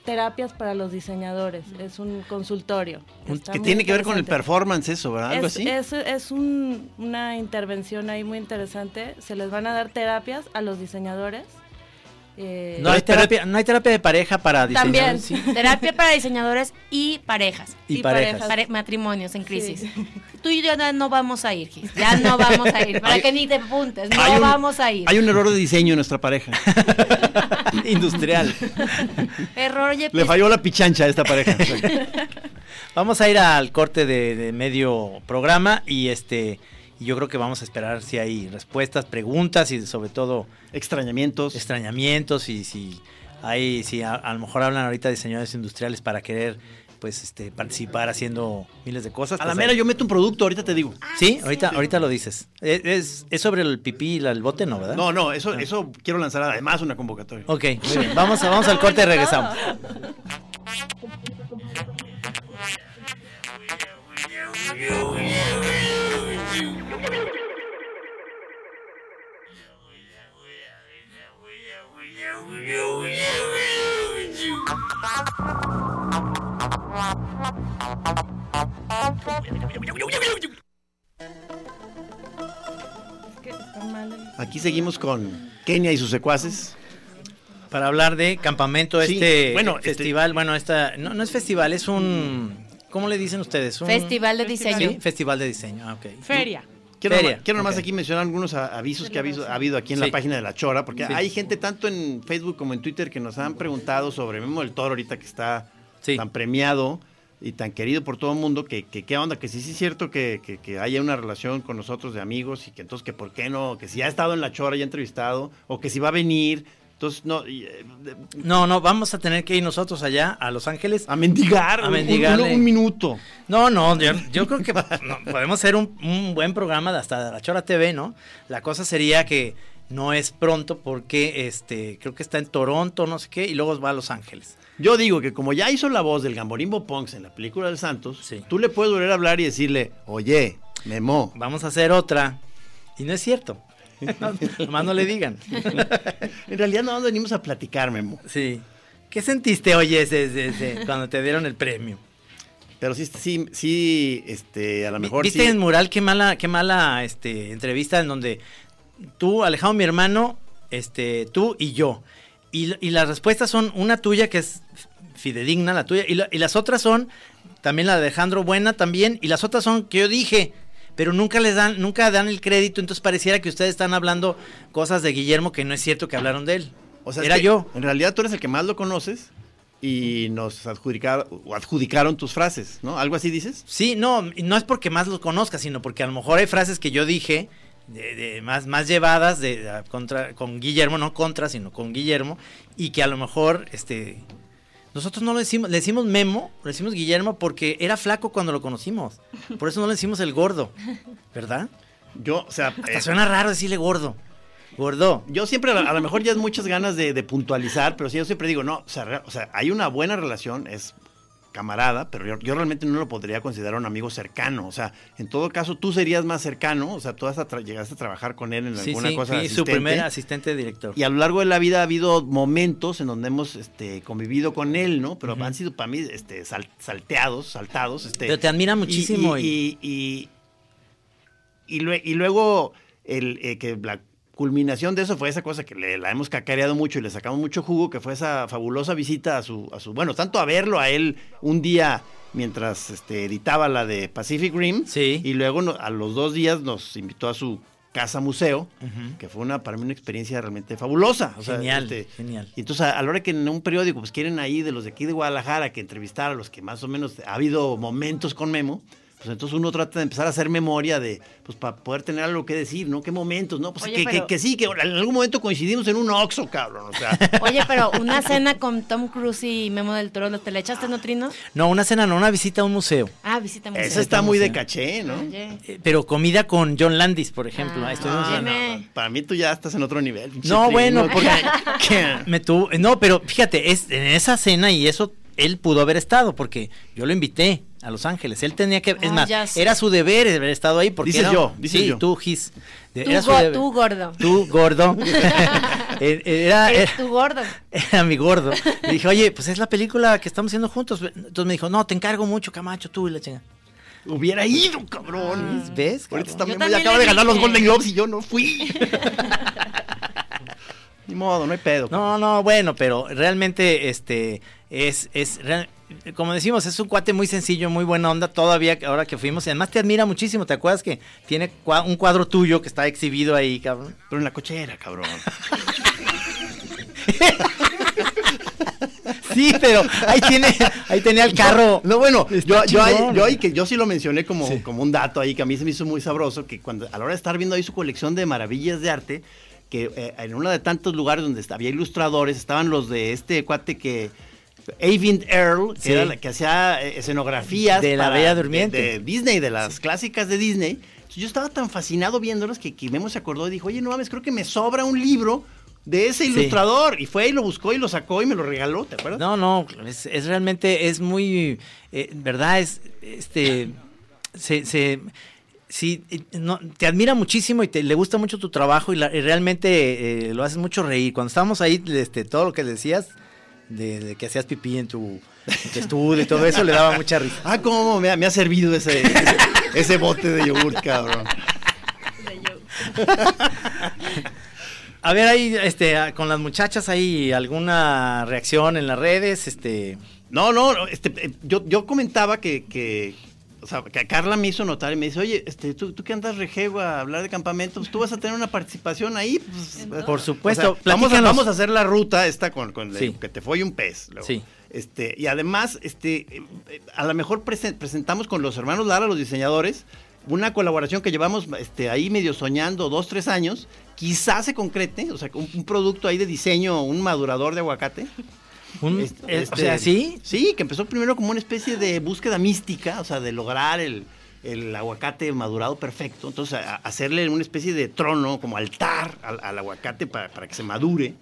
terapias para los diseñadores. Es un consultorio. Está que tiene que ver con el performance eso, ¿verdad? Algo Es, así. es, es un- una intervención ahí muy interesante. Se les van a dar terapias a los diseñadores. Eh, No hay terapia, no hay terapia de pareja para También. diseñadores. Sí. Terapia para diseñadores y parejas. Y, Y parejas. parejas. Pare- matrimonios en crisis. Sí. Tú y yo ya no vamos a ir, Gis. Ya no vamos a ir. Para Hay- que ni te apuntes. No un- vamos a ir. Hay un error de diseño en nuestra pareja. Industrial. Error, oye, Le falló la pichancha a esta pareja. Vamos a ir al corte de, de medio programa y este y yo creo que vamos a esperar si hay respuestas, preguntas y sobre todo Extrañamientos. extrañamientos y si hay si a, a lo mejor hablan ahorita de diseñadores industriales para querer pues este participar haciendo miles de cosas. A la pues, mera ahí- yo meto un producto, ahorita te digo. Sí, ahorita ahorita lo dices. Es, es, es sobre el pipí y la- el bote, ¿no, verdad? No, no, eso, eso quiero lanzar además una convocatoria. Ok, muy bien. Vamos, a- vamos al corte y regresamos. Aquí seguimos con Kenia y sus secuaces. Para hablar de campamento, Sí, este bueno, este- festival, bueno, esta no, no es festival, es un ¿cómo le dicen ustedes? Un Festival de diseño. Sí, festival de diseño. Ah, ok. Feria. Quiero, Feria, nomás, quiero nomás ok. aquí mencionar algunos avisos que ha habido, ha habido aquí en Sí. la página de La Chora, porque Sí. hay gente tanto en Facebook como en Twitter que nos han preguntado sobre Memo del Toro ahorita que está Sí. tan premiado y tan querido por todo el mundo, que, que qué onda, que sí, sí es cierto que, que- que haya una relación con nosotros de amigos y que entonces que por qué no, que si ha estado en La Chora y ha entrevistado, o que si va a venir, entonces no, eh, No, no, vamos a tener que ir nosotros allá a Los Ángeles. a mendigar, A mendigarle. Un, un minuto. No, no, yo, yo creo que no, podemos hacer un, un buen programa de hasta la Chora TV, ¿no? La cosa sería que no es pronto porque este creo que está en Toronto, no sé qué, y luego va a Los Ángeles. Yo digo que como ya hizo la voz del Gamborimbo Punks en la película del Santos, Sí. tú le puedes volver a hablar y decirle, oye, Memo. Vamos a hacer otra. Y no es cierto. No, nomás no le digan. En realidad no venimos a platicar, Memo. Sí. ¿Qué sentiste, oye, ese- ese- ese, cuando te dieron el premio? Pero sí, sí, sí, este, a lo mejor ¿Viste sí. en Mural qué mala, qué mala este, entrevista en donde tú, Alejandro, mi hermano, este, tú y yo? Y, y las respuestas son una tuya que es fidedigna, la tuya, y, la- y las otras son también la de Alejandro buena también, y las otras son que yo dije, pero nunca les dan, nunca dan el crédito, entonces pareciera que ustedes están hablando cosas de Guillermo que no es cierto que hablaron de él. O sea, es Era que yo. En realidad tú eres el que más lo conoces y nos adjudicaron, adjudicaron tus frases, ¿no? ¿Algo así dices? Sí, no, no es porque más lo conozca, sino porque a lo mejor hay frases que yo dije de, de más, más llevadas de, contra, con Guillermo, no contra, sino con Guillermo, y que a lo mejor este nosotros no le decimos, le decimos Memo, le decimos Guillermo porque era flaco cuando lo conocimos. Por eso no le decimos el gordo, ¿verdad? Yo, o sea, Hasta eh, suena raro decirle gordo. Gordo. yo siempre, a lo, mejor ya es muchas ganas de, de puntualizar, pero sí, yo siempre digo, no, o sea, o sea, hay una buena relación, es camarada, pero yo, yo realmente no lo podría considerar un amigo cercano. O sea, en todo caso, tú serías más cercano, o sea, tú hasta llegaste a trabajar con él en Sí, alguna sí, cosa. de su primer asistente director. Y a lo largo de la vida ha habido momentos en donde hemos este, convivido con él, ¿no? Pero han sido para mí este, sal- salteados, saltados. Este, Pero te admira muchísimo Y, y, y, y y luego el, eh, que la culminación de eso fue esa cosa que le, la hemos cacareado mucho y le sacamos mucho jugo, que fue esa fabulosa visita a su, a su bueno, tanto a verlo a él un día mientras este, editaba la de Pacific Rim, Sí. y luego no- a los dos días nos invitó a su casa museo, que fue una para mí una experiencia realmente fabulosa. O sea, Genial, este, genial. y entonces, a, a la hora que en un periódico pues quieren ahí de los de aquí de Guadalajara que entrevistar a los que más o menos ha habido momentos con Memo, pues entonces uno trata de empezar a hacer memoria de, pues para poder tener algo que decir, ¿no? ¿Qué momentos, no? Pues Oye, que, que- pero- que sí, que en algún momento coincidimos en un Oxxo, cabrón, o sea. Oye, pero una cena con Tom Cruise y Memo del Toro, ¿te le echaste no, Trino? No, una cena, no, una visita a un museo. Ah, visita museo. Eso está muy de caché, ¿no? Oye. Eh, Pero comida con John Landis, por ejemplo. Ah, Estuvimos Ah, no, no, para mí tú ya estás en otro nivel. No, Trino, bueno, que- porque que- me tuvo, no, pero fíjate, es en esa cena y eso él pudo haber estado porque yo lo invité a Los Ángeles. Él tenía que, es Ah, más, era su deber haber estado ahí porque Dices era- yo, dices sí, yo. tú Gis. Tú, era su go- deber. tú gordo. Tú gordo. Eh, era, Eres era- tú gordo. era mi gordo. Le dije, oye, pues es la película que estamos haciendo juntos. Entonces me dijo, no, te encargo mucho, Camacho, tú y la chinga. Hubiera ido, cabrón. ¿Ves? Ahorita cabrón? también, Yo voy- también acaba de ganar los. Golden Globes y yo no fui. Ni modo, no hay pedo. No, no, bueno, pero realmente este es es real- como decimos, es un cuate muy sencillo, muy buena onda todavía ahora que fuimos y además te admira muchísimo, ¿te acuerdas que tiene cua- un cuadro tuyo que está exhibido ahí, cabrón? Pero en la cochera, cabrón. Sí, pero ahí tiene ahí tenía el carro. No, bueno, yo, yo, ahí, yo ahí que yo sí lo mencioné como, Sí. como un dato ahí que a mí se me hizo muy sabroso, que cuando a la hora de estar viendo ahí su colección de maravillas de arte, que eh, en uno de tantos lugares donde había ilustradores, estaban los de este cuate que... Avind Earl, que, Sí. era la que hacía eh, escenografías De La Bella Durmiente. De, de Disney, de las clásicas de Disney. Yo estaba tan fascinado viéndolos que, que Memo se acordó y dijo, oye, no mames, creo que me sobra un libro de ese Sí. ilustrador. Y fue y lo buscó y lo sacó y me lo regaló, ¿te acuerdas? No, no, es, es realmente es muy eh, verdad es este se, se sí, eh, no, te admira muchísimo y te, le gusta mucho tu trabajo y, la- y realmente eh, lo haces mucho reír. Cuando estábamos ahí, este, todo lo que decías, de, de que hacías pipí en tu, en tu estudio y todo eso, le daba mucha risa. Ah, cómo me ha, me ha servido ese, ese, ese bote de yogurt, cabrón. A ver, ahí, este, ah, con las muchachas, ¿hay alguna reacción en las redes? Este, No, no, este, eh, yo, yo comentaba que, sea, que Carla me hizo notar y me dice, oye, este, tú, tú que andas rejego a hablar de campamentos, pues tú vas a tener una participación ahí. Pues, Por o supuesto, sea, vamos, a, platícanos. vamos a hacer la ruta esta con, con Sí. que te fue un pez. luego. Sí. Este, y además, este, eh, a lo mejor presen- presentamos con los hermanos Lara, los diseñadores, una colaboración que llevamos este, ahí medio soñando dos, tres años, quizás se concrete, o sea, un, un producto ahí de diseño, un madurador de aguacate. Un- Este, o este, sea, ¿sí? Sí, que empezó primero como una especie de búsqueda mística, o sea, de lograr el, el aguacate madurado perfecto. Entonces, a- hacerle una especie de trono, como altar al, al aguacate para, para que se madure.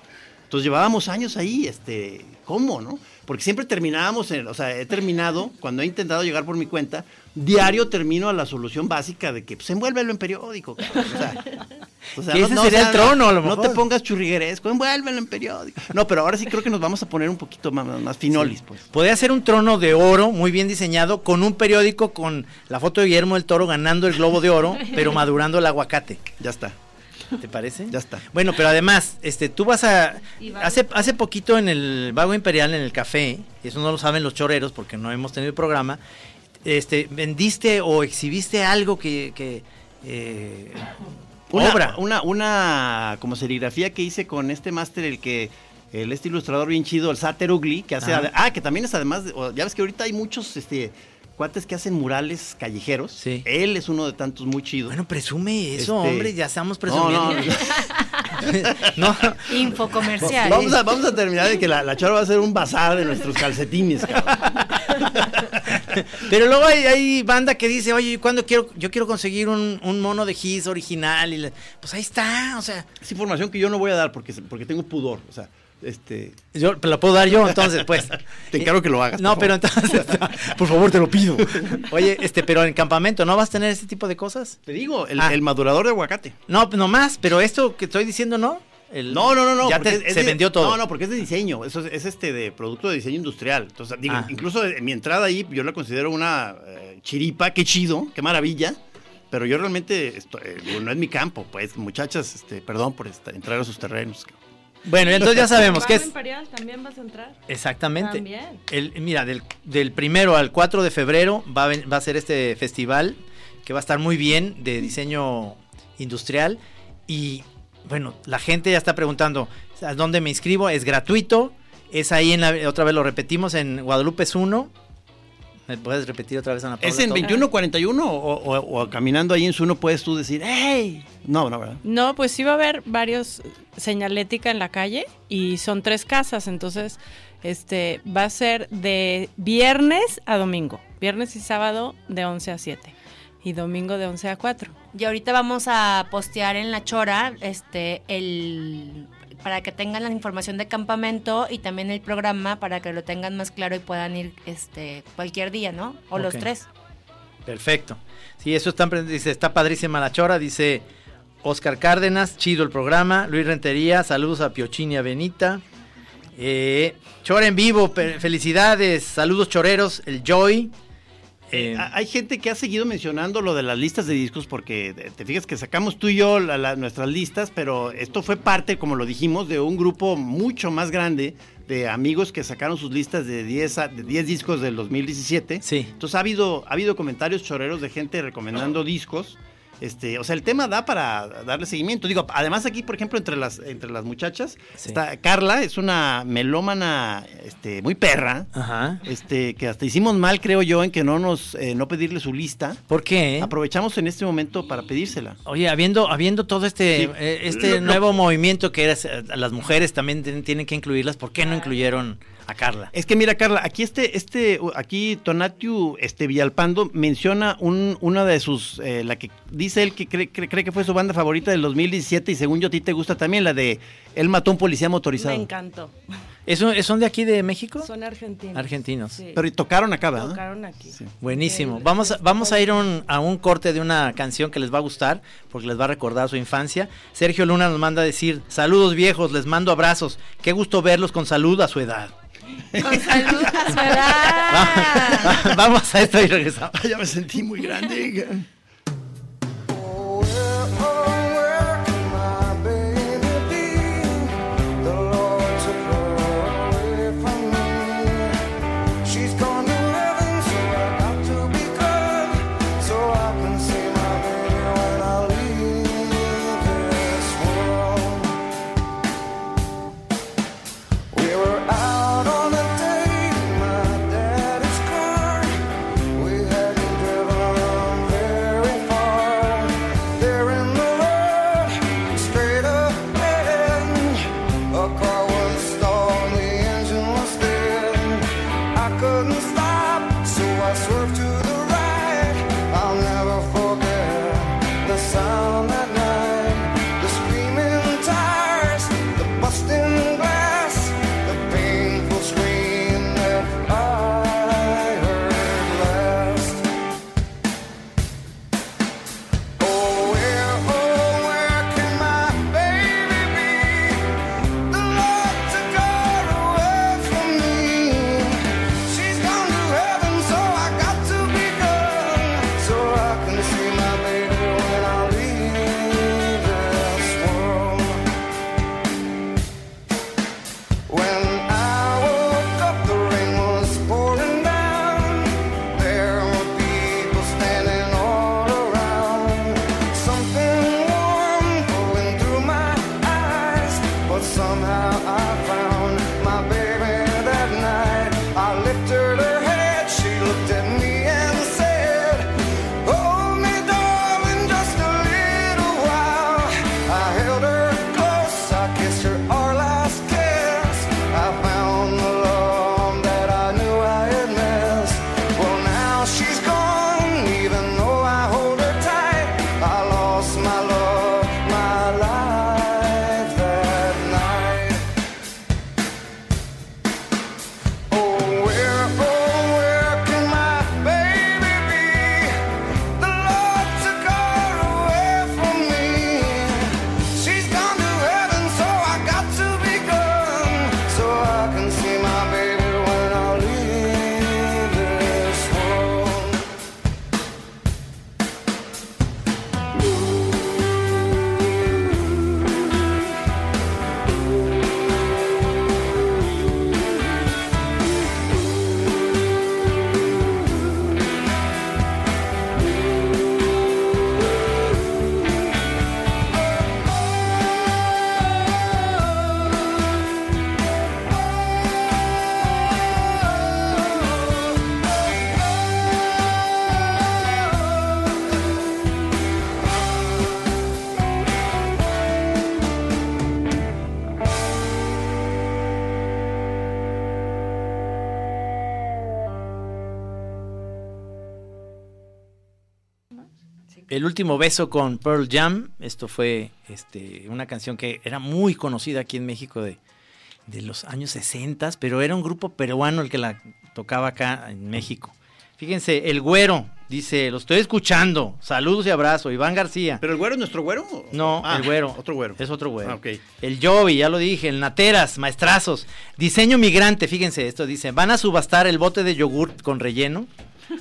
Entonces llevábamos años ahí, este, ¿cómo, no? Porque siempre terminábamos, en, o sea, he terminado, cuando he intentado llegar por mi cuenta, diario termino a la solución básica de que, pues, envuélvelo en periódico, cabrón, o sea, o sea, ese sería el trono, a lo No mejor. te pongas churrigueresco, envuélvelo en periódico. No, pero ahora sí creo que nos vamos a poner un poquito más, más finolis, pues. Podría ser un trono de oro muy bien diseñado con un periódico con la foto de Guillermo del Toro ganando el globo de oro, pero madurando el aguacate. Ya está, ¿Te parece? ya está. Bueno, pero además, este, tú vas a hace hace poquito en el Vago Imperial en el café, y eso no lo saben los choreros porque no hemos tenido el programa, este, vendiste o exhibiste algo que, que eh, Una, obra. Una, una como serigrafía que hice con este máster, el que, el este ilustrador bien chido, el Sater Ugly, que hace, Ajá. ah, que también es además, ya ves que ahorita hay muchos, este, cuates que hacen murales callejeros. Sí. Él es uno de tantos muy chido. Bueno, presume eso, Este, hombre, ya estamos no, no, presumiendo. No, Info comercial. Vamos a, vamos a terminar de que la, la chora va a ser un bazar de nuestros calcetines, cabrón. Pero luego hay, hay banda que dice, oye, ¿cuándo quiero, yo quiero conseguir un, un mono de Giz original? Y le- pues ahí está, o sea, Es información que yo no voy a dar porque, porque tengo pudor. O sea, este. yo lo puedo dar yo, entonces, pues. Te encargo que lo hagas. No, pero entonces, por favor, te lo pido. Oye, este, pero en campamento, ¿no vas a tener este tipo de cosas? Te digo, el, Ah. el madurador de aguacate. No, no más, pero esto que estoy diciendo, ¿no? El- No, no, no, no. Ya porque te- es se de- vendió todo. No, no, porque es de diseño. Eso es, es este de producto de diseño industrial. Entonces, digo, Ah. incluso en mi entrada ahí, yo la considero una eh, chiripa, qué chido, qué maravilla. Pero yo realmente esto- eh, no es mi campo, pues, muchachas, este, perdón por esta- entrar a sus terrenos. Bueno, entonces ya sabemos que es. Imperial también vas a entrar. Exactamente. También. El, mira, del, del primero al 4 de febrero va a, va a ser este festival que va a estar muy bien de diseño industrial. Y bueno, la gente ya está preguntando, ¿a dónde me inscribo? Es gratuito. Es ahí en la, otra vez lo repetimos en Guadalupe es 1. ¿Me puedes repetir otra vez Ana Paula? ¿Es en todo? 2141 o, o- o caminando ahí en su uno puedes tú decir, ¡hey! No, no, ¿verdad? No, pues sí va a haber varios señalética en la calle y son tres casas, entonces este va a ser de viernes a domingo, viernes y sábado de 11 a 7 y domingo de 11 a 4. Y ahorita vamos a postear en la chora este el para que tengan la información de campamento y también el programa para que lo tengan más claro y puedan ir este cualquier día, ¿no? O los tres. Perfecto. Sí, eso está, dice, está padrísima la chora, dice Oscar Cárdenas, chido el programa. Luis Rentería, saludos a Piochini y a Benita. Eh, chora en vivo, felicidades, saludos choreros, el Joy. Eh, Ha- Hay gente que ha seguido mencionando lo de las listas de discos porque eh, te fijas que sacamos tú y yo la- la- nuestras listas, pero esto fue parte, como lo dijimos, de un grupo mucho más grande de amigos que sacaron sus listas de 10, a- de 10 discos del 2017. Sí. Entonces ha habido, ha habido comentarios choreros de gente recomendando discos. Este, o sea, el tema da para darle seguimiento. Digo, además aquí, por ejemplo, entre las, entre las muchachas, Sí. está Carla, es una melómana este, muy perra. Ajá. Este, que hasta hicimos mal, creo yo, en que no nos, eh, no pedirle su lista. ¿Por qué? Aprovechamos en este momento para pedírsela. Oye, habiendo, habiendo todo este, Sí. eh, este Lo- lo- nuevo movimiento que es, eh, las mujeres también tienen, tienen que incluirlas, ¿por qué no incluyeron a Carla? Es que mira, Carla, aquí este, este, aquí Tonatiu este, Villalpando menciona un, una de sus, eh, la que dice él que cree, cree- cree que fue su banda favorita del 2017 y según yo a ti te gusta también, la de Él mató a un policía Me motorizado. encantó. ¿Eso, ¿Son de aquí de México? Son argentinos. Argentinos. Sí. Pero tocaron acá, ¿verdad? Tocaron aquí. Sí. Buenísimo. Vamos a, vamos a ir un- a un corte de una canción que les va a gustar, porque les va a recordar su infancia. Sergio Luna nos manda a decir, saludos viejos, les mando abrazos. Qué gusto verlos con salud a su edad. Con salud a su edad. vamos a esto y regresamos. Ya me sentí muy grande. Último beso con Pearl Jam. Esto fue este, una canción que era muy conocida aquí en México de, de los años 60, pero era un grupo peruano el que la tocaba acá en México. Fíjense, el güero dice, lo estoy escuchando. Saludos y abrazo. Iván García. ¿Pero el güero es nuestro güero? No, Ah, el güero. Otro güero. Es otro güero. Ah, ok. El Jovi, ya lo dije, el Nateras, maestrazos. Diseño migrante, fíjense, esto dice, van a subastar el bote de yogurt con relleno.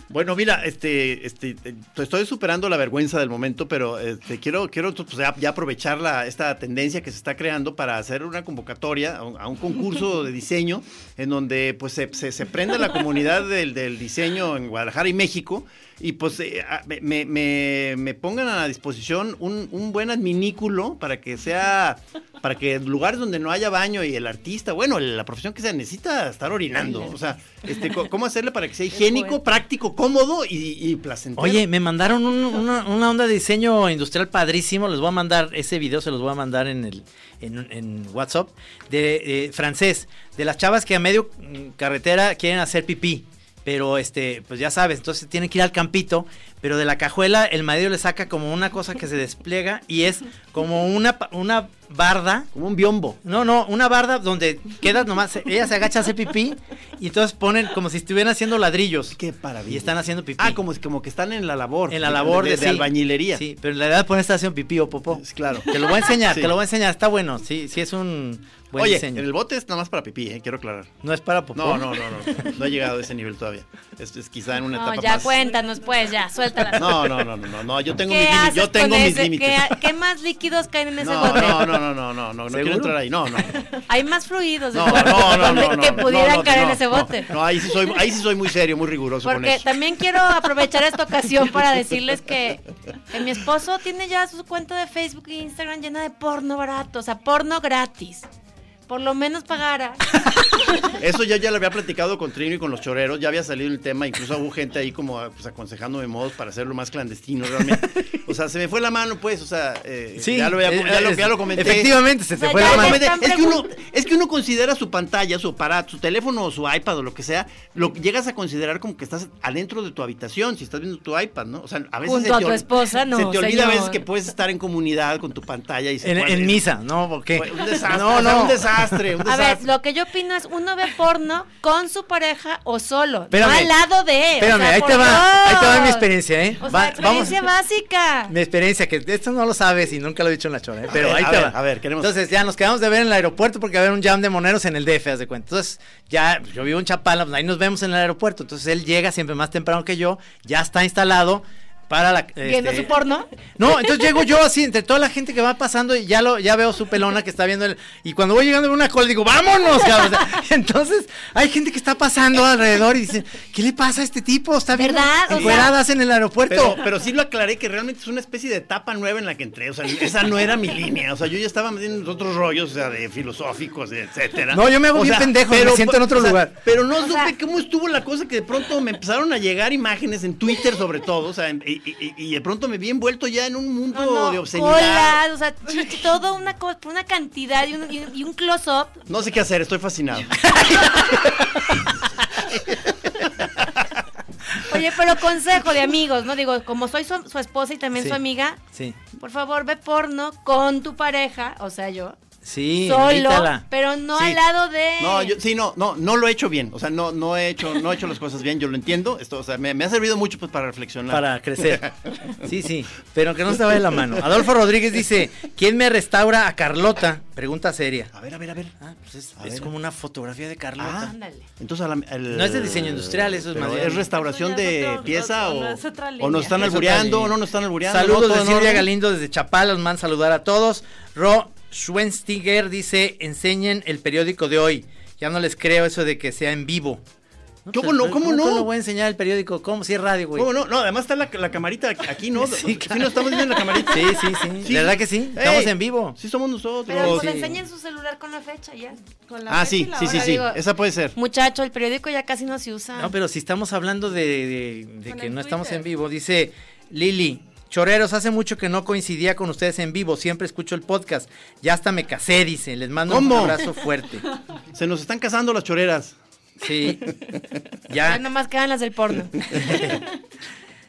Bueno, mira, este, este, estoy superando la vergüenza del momento, pero este, quiero, quiero pues, ya, aprovechar la, esta tendencia que se está creando para hacer una convocatoria a un, concurso de diseño en donde pues se, se, prenda la comunidad del, del diseño en Guadalajara y México y pues eh, me, me- me pongan a la disposición un, un buen adminículo para que sea, para que en lugares donde no haya baño y el artista, bueno, la profesión que sea necesita estar orinando, o sea, este, ¿cómo hacerle para que sea higiénico, práctico, cómodo y, y placentero? Oye, me mandaron un- una, una onda de diseño industrial padrísimo. Les voy a mandar ese video, se los voy a mandar en el en, en WhatsApp de eh, francés, de las chavas que a medio mm, carretera quieren hacer pipí. Pero este, pues ya sabes, entonces tienen que ir al campito, pero de la cajuela el marido le saca como una cosa que se despliega y es como una, una barda. Como un biombo. No, no, una barda donde queda nomás, ella se agacha a hacer pipí y entonces ponen como si estuvieran haciendo ladrillos. Qué maravilla. Y están haciendo pipí. Ah, como, como que están en la labor. En la labor de, de, de sí. albañilería. Sí, pero en la edad pones estación pipí o popó. Claro. Te lo voy a enseñar, Sí. te lo voy a enseñar, está bueno. Sí, sí es un buen Oye, diseño. el bote es nada más para pipí, eh, quiero aclarar. No es para popó. No, no, no, no. No he llegado a ese nivel todavía. Es, es quizá en una No, etapa ya más. cuéntanos, pues, ya, suéltala. No, no, no, no, no, no, yo tengo ¿Qué mis límites. Yo tengo mis límites. ¿qué, qué más líquidos caen en ese No, bote? no, no, no, no, no, no, no quiero ¿Seguro? entrar ahí. No, no. Hay más fluidos No, después, no, no, no, no, que no, pudieran no, caer en no, ese no, bote. No, ahí sí soy, ahí sí soy muy serio, muy riguroso con Porque eso. también quiero aprovechar esta ocasión para decirles que, que mi esposo tiene ya su cuenta de Facebook e Instagram llena de porno barato, o sea, porno gratis. Por lo menos pagara. Eso yo ya lo había platicado con Trino y con los choreros, ya había salido el tema, incluso hubo gente ahí como pues, aconsejándome modos para hacerlo más clandestino realmente. O sea, se me fue la mano pues, o sea, eh, Sí, ya, lo, había- eh, ya lo- es- ya lo comenté. efectivamente, se te fue la mano. es, que uno, es que uno considera su pantalla, su aparato, su teléfono o su iPad o lo que sea, lo llegas a considerar como que estás adentro de tu habitación, si estás viendo tu iPad, ¿no? O sea, a veces Junto se a te tu ol- esposa, no, Se te olvida a veces que puedes estar en comunidad con tu pantalla y se En, misa, ¿no? ¿Por qué? Un desastre, No, no. un desastre, un A ver, lo que yo opino es uno ve porno con su pareja o solo, Espérame. no al lado de. Espérame, o sea, ahí te va, ahí te va mi experiencia, ¿eh? O Va- experiencia básica. Mi experiencia, que esto no lo sabes y nunca lo he dicho en la chora, ¿eh? pero ver, ahí a te ver, va. a ver, queremos- Entonces ya nos quedamos de ver en el aeropuerto porque había un jam de moneros en el DF, haz de cuenta. Entonces ya, yo vivo en Chapala, pues ahí nos vemos en el aeropuerto. Entonces él llega siempre más temprano que yo, ya está instalado para la... Viendo este, su porno. No, entonces llego yo así, entre toda la gente que va pasando y ya lo, ya veo su pelona que está viendo el, y cuando voy llegando a una cola digo, vámonos, cabrón. O sea, entonces hay gente que está pasando alrededor y dice, ¿qué le pasa a este tipo? Está viendo ¿Verdad? O sea- encueradas en el aeropuerto. Pero, pero sí lo aclaré que realmente es una especie de etapa nueva en la que entré. O sea, esa no era mi línea. O sea, yo ya estaba metiendo en otros rollos, o sea, de filosóficos, etcétera. No, yo me hago O bien sea, pendejo, me siento en otro o sea, lugar. Pero no O supe sea- cómo estuvo la cosa que de pronto me empezaron a llegar imágenes en Twitter, sobre todo. O sea, y, y- y de pronto me vi envuelto ya en un mundo No, no, de obscenidad. colas, o sea, todo una cosa, una cantidad y un, y un- y un close-up. No sé qué hacer, estoy fascinado. Oye, pero consejo de amigos, ¿no? Digo, como soy su, su esposa y también Sí. su amiga, Sí, por favor, ve porno con tu pareja, o sea, yo, sí, solo, invítala. pero no Sí. al lado de... No, yo, sí, no, no, no lo he hecho bien. O sea, no, no he hecho, no he hecho las cosas bien. Yo lo entiendo. Esto, o sea, me, me ha servido mucho pues para reflexionar. Para crecer. Sí, sí, pero que no se vaya la mano. Adolfo Rodríguez dice, ¿quién me restaura a Carlota? Pregunta seria. A ver, a ver, a ver. Ah, pues es, A es ver. como una fotografía de Carlota. Ah. Ándale. Entonces, a la- el- No es de diseño industrial, eso es más ¿Es restauración de otro- pieza otro- o, no, es otra o línea. nos están albureando o no nos están albureando? Saludos ¿no? ¿Todo de Silvia? Galindo desde Chapala, los man saludar a todos. Ro Schwenstiger dice, enseñen el periódico de hoy. Ya no les creo eso de que sea en vivo. ¿Cómo no? ¿Cómo no? ¿Cómo voy a enseñar el periódico? ¿Cómo? Si es radio, güey. ¿Cómo no? No, además está la, la camarita aquí, ¿no? Sí, Sí, claro. nos estamos viendo en la camarita? Sí, sí, sí. ¿De verdad que sí? Estamos Ey, en vivo. Sí, somos nosotros. Pero pues sí. enseñen su celular con la fecha ya. Con la Ah, fecha y sí, la sí, sí, hora. sí. digo- Esa puede ser. Muchacho, el periódico ya casi no se usa. No, pero si estamos hablando de, de- de Con que no estamos en vivo, dice Lili. Choreros, hace mucho que no coincidía con ustedes en vivo, siempre escucho el podcast. Ya hasta me casé, dice. Les mando ¿Cómo? un abrazo fuerte. Se nos están casando las choreras. Sí. Ya Ya. nomás quedan las del porno.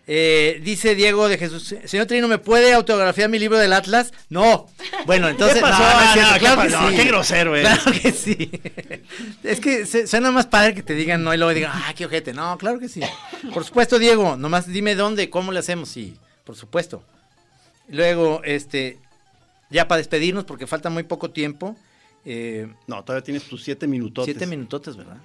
Eh, dice Diego de Jesús, señor Trino, ¿me puede autografiar mi libro del Atlas? No. Bueno, entonces... ¿Qué pasó? No, no es no, ¿qué claro que pasó? sí. Qué grosero eres. Claro que sí. Es que suena más padre que te digan no y luego digan, ah, qué ojete. No, claro que sí. Por supuesto, Diego, nomás dime dónde, cómo le hacemos. Sí, por supuesto. Luego, este, ya para despedirnos, porque falta muy poco tiempo. eh, No, todavía tienes tus siete minutos. Siete minutotes, ¿verdad?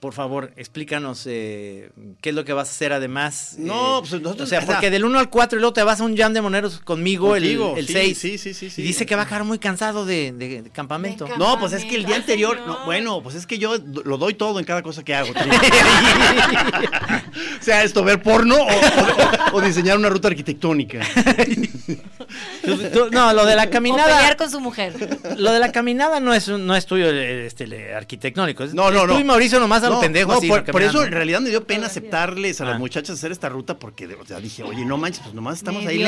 Por favor, explícanos eh, qué es lo que vas a hacer además. No, eh, pues nosotros- O sea, porque del 1 al 4 y luego te vas a un jam de moneros conmigo, el- Contigo, el sí, 6. sí, sí, sí, sí. Y dice que va a quedar muy cansado de, de- de campamento. De No, pues es que el día anterior, no, bueno, pues es que yo lo doy todo en cada cosa que hago. Sea esto, ver porno o- o diseñar una ruta arquitectónica. No, lo de la O caminada. pelear con su mujer. Lo de la caminada no es, un- no es tuyo eh, este, arquitectónico. Es, No, no, es no. Tú y Mauricio nomás a lo No, pendejo no, así. por, eso en realidad me dio pena aceptarles a las Ah. muchachas hacer esta ruta porque o sea, dije, oye, no manches, pues nomás estamos Me ahí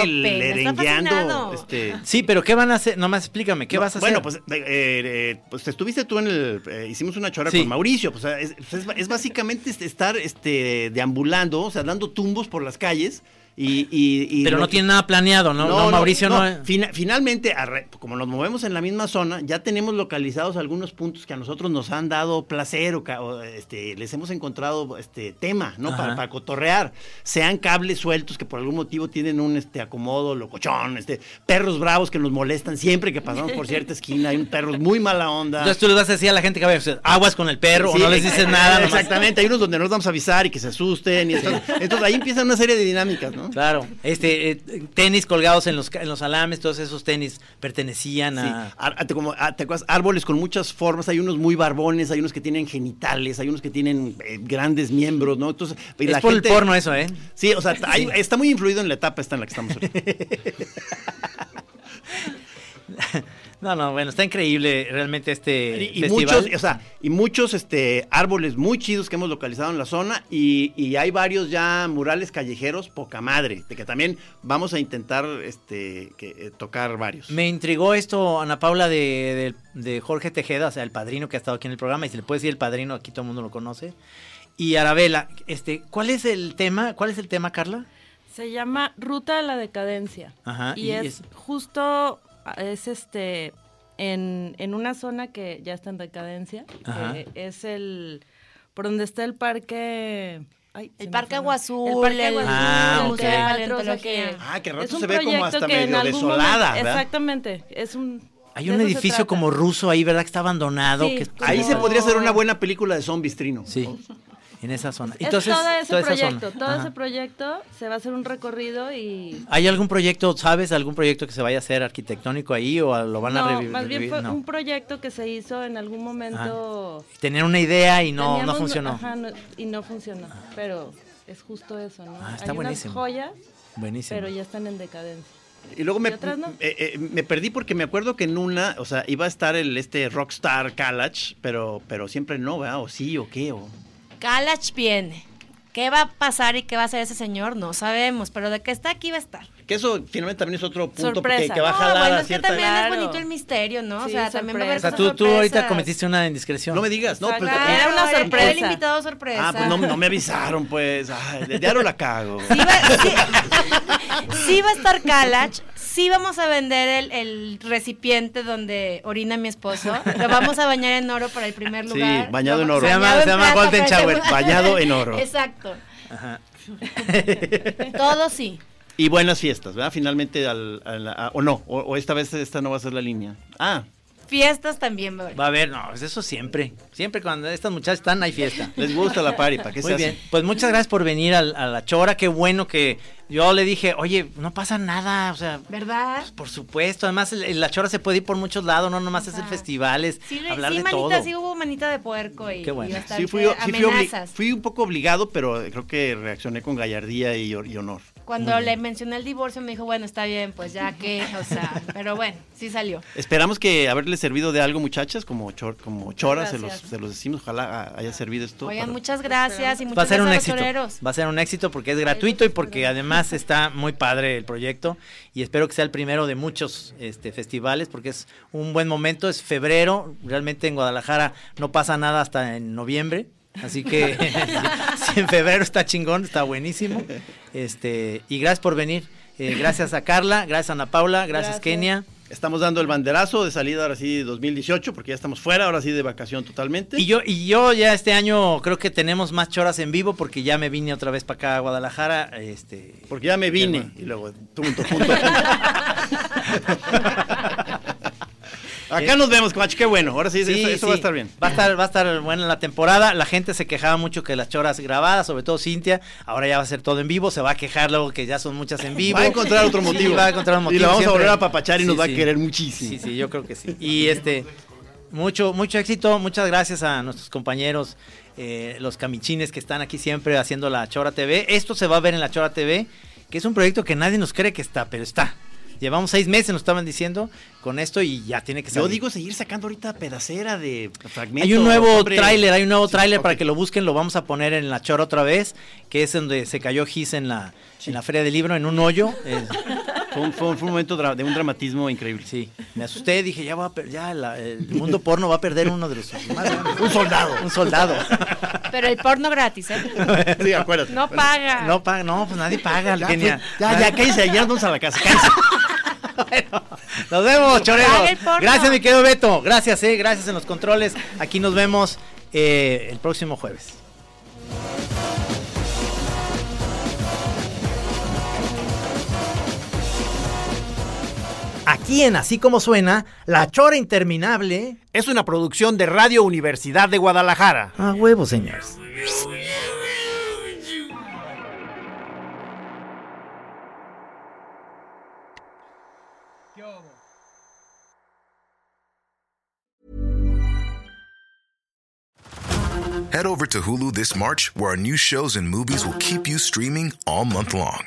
lerengueando. Este, Sí, pero ¿qué van a hacer? Nomás explícame, ¿qué No, vas a bueno, hacer? pues, eh, eh, pues estuviste tú en el. eh, hicimos una chora Sí. con Mauricio. Pues, es, pues, es- es básicamente este, estar este, deambulando, o sea, dando tumbos por las calles. Y, y- y pero no que- tiene nada planeado, ¿no? No, Mauricio no. Fina- finalmente, arre- como nos movemos en la misma zona, ya tenemos localizados algunos puntos que a nosotros nos han dado placer o, o, este, les hemos encontrado este tema, ¿no? Para, para cotorrear. Sean cables sueltos que por algún motivo tienen un este, acomodo locochón, este, perros bravos que nos molestan siempre que pasamos por cierta esquina. Hay un perros muy mala onda. Entonces tú le vas a decir a la gente que va a decir, aguas con el perro, Sí, o no les dices nada. nomás. Exactamente, hay unos donde nos vamos a avisar y que se asusten. Y entonces, entonces ahí empiezan una serie de dinámicas, ¿no? Claro, este, eh, tenis colgados en los, en los alames, todos esos tenis pertenecían Sí, a... ar- te, como, ah, ¿te acuerdas? árboles con muchas formas, hay unos muy barbones, hay unos que tienen genitales, hay unos que tienen eh, grandes miembros, ¿no? Entonces, y Es la por gente- el porno eso, ¿eh? Sí, o sea, hay- está muy influido en la etapa esta en la que estamos. ahorita. No, no, bueno, está increíble realmente este y, y festival. muchos, o sea, y muchos este árboles muy chidos que hemos localizado en la zona y, y hay varios ya murales callejeros poca madre, de que también vamos a intentar este que, eh, tocar varios. Me intrigó esto, Ana Paula, de, de- de Jorge Tejeda, o sea, el padrino que ha estado aquí en el programa, y si le puede decir el padrino, aquí todo el mundo lo conoce. Y Arabela, este, ¿cuál es el tema? ¿Cuál es el tema, Carla? Se llama Ruta a la Decadencia. Ajá, Y, y es, es- justo, es este, en, en una zona que ya está en decadencia, que es el, por donde está el parque... ay, El Parque fue Agua nombre. Azul, El Parque el- Agua Ah, Azul, ok. el Museo de teatro, o sea Paleontología. que Ah, que al rato es un se ve como hasta medio desolada, momento-. Exactamente, es un... Hay un edificio como ruso ahí, ¿verdad? Que está abandonado. Sí, que es- como- Ahí se podría hacer una buena película de zombies, Trino. Sí, en esa zona. Es Entonces, todo ese toda esa zona. proyecto, todo Ajá. ese proyecto se va a hacer un recorrido y ¿Hay algún proyecto, sabes, algún proyecto que se vaya a hacer arquitectónico ahí o lo van a no, revivir? más bien fue no. un proyecto que se hizo en algún momento. Tener una idea y no, no funcionó. ajá, no- y no funcionó, pero es justo eso, ¿no? Ah, está Hay buenísimo. unas joyas, Buenísimo. pero ya están en decadencia. Y luego me, Y otras no. eh, eh, me perdí porque me acuerdo que en una, o sea, iba a estar el este rockstar Kalach, pero pero siempre no, ¿verdad? O sí o qué o Kalach viene. ¿Qué va a pasar y qué va a hacer ese señor? No sabemos, pero de que está aquí va a estar. Que eso finalmente también es otro punto que, que va a No, jalar bueno, a es que cierta también Claro. es bonito el misterio, ¿no? o Sí, sea, también va a haber o sea, tú, tú ahorita cometiste una indiscreción. No me digas, no, pero- Claro, Era una Era sorpresa. el invitado sorpresa. Ah, pues no, no me avisaron, pues. Ay, de diario la cago. Sí va, sí- sí va a estar Kalach, sí vamos a vender el, el recipiente donde orina mi esposo, lo vamos a bañar en oro para el primer Sí, lugar. bañado en oro. Se llama- se Golden Shower, bañado en oro. Exacto, Ajá. todo sí. Y buenas fiestas, ¿verdad? Finalmente, al, a a- o no, o, o esta vez esta no va a ser la línea. Ah, Fiestas también va a haber. Va a haber, no, pues eso siempre. Siempre cuando estas muchachas están, hay fiesta. les gusta la party, ¿para qué Muy se bien. hace? Pues muchas gracias por venir al- a, la chora. Qué bueno que yo le dije, oye, no pasa nada. O sea, ¿Verdad? pues, por supuesto. Además, el- el- la chora se puede ir por muchos lados, no nomás es el Ajá. festivales, Sí, hablar sí, de manita, todo. sí hubo manita de puerco y, Qué bueno. y Sí, fui, sí fui un poco obligado, pero creo que reaccioné con gallardía y, y honor. Cuando le mencioné el divorcio me dijo, bueno, está bien, pues ya que, o sea, pero bueno, sí salió. Esperamos que haberles servido de algo, muchachas, como, chor, como chora, se los, Gracias. se los decimos. Ojalá haya servido esto. Oigan, para- muchas gracias y muchas Va a ser un gracias a éxito. los toreros. Va a ser un éxito porque es gratuito y porque además está muy padre el proyecto y espero que sea el primero de muchos este, festivales porque es un buen momento, es febrero, realmente en Guadalajara no pasa nada hasta en noviembre, Así que si en febrero está chingón, está buenísimo. Este, y gracias por venir. Eh, gracias a Carla, gracias a Ana Paula, gracias, Gracias. Kenia. Estamos dando el banderazo de salida ahora sí 2018, porque ya estamos fuera, ahora sí de vacación totalmente. Y yo, y yo ya este año creo que tenemos más choras en vivo porque ya me vine otra vez para acá a Guadalajara. Este, Porque ya me vine. Y luego, punto, punto, Acá nos vemos, Coach, qué bueno. Ahora sí, eso, eso va a sí. estar bien. Va a estar, va a estar buena la temporada. La gente se quejaba mucho que las choras grabadas, sobre todo Cintia. Ahora ya va a ser todo en vivo. Se va a quejar luego que ya son muchas en vivo. Va a encontrar otro Sí, motivo. va a encontrar un motivo. Y la vamos siempre. a volver a papachar y nos Sí, va sí. a querer muchísimo. Sí, sí, yo creo que sí. Y este, mucho, mucho éxito. Muchas gracias a nuestros compañeros, eh, los camichines que están aquí siempre haciendo la Chora TV. Esto se va a ver en la Chora TV, que es un proyecto que nadie nos cree que está, pero está. Llevamos seis meses, nos estaban diciendo, con esto y ya tiene que Yo salir. digo seguir sacando ahorita pedacera de fragmentos. Hay un nuevo tráiler, hay un nuevo Sí, tráiler para que lo busquen, lo vamos a poner en la chora otra vez, que es donde se cayó Gis en la, en la feria del libro, en un hoyo. eh, Fue un, fue un- fue un momento de un dramatismo increíble. sí, me asusté, dije, ya va a ya la- el mundo porno va a perder uno de los. Un soldado. Un soldado. Pero el porno gratis, ¿eh? Sí, acuérdate. No paga. No paga, no, pues nadie paga, Ya, pues, ya, ya, cállese, ya vamos a la casa. cállese. Nos vemos, choreros. Gracias, mi querido Beto. Gracias, eh, gracias en los controles. Aquí nos vemos eh, el próximo jueves. Aquí en Así como suena, La Chora Interminable. Es una producción de Radio Universidad de Guadalajara. A huevo, señores. Head over to Hulu this March, where our new shows and movies will keep you streaming all month long.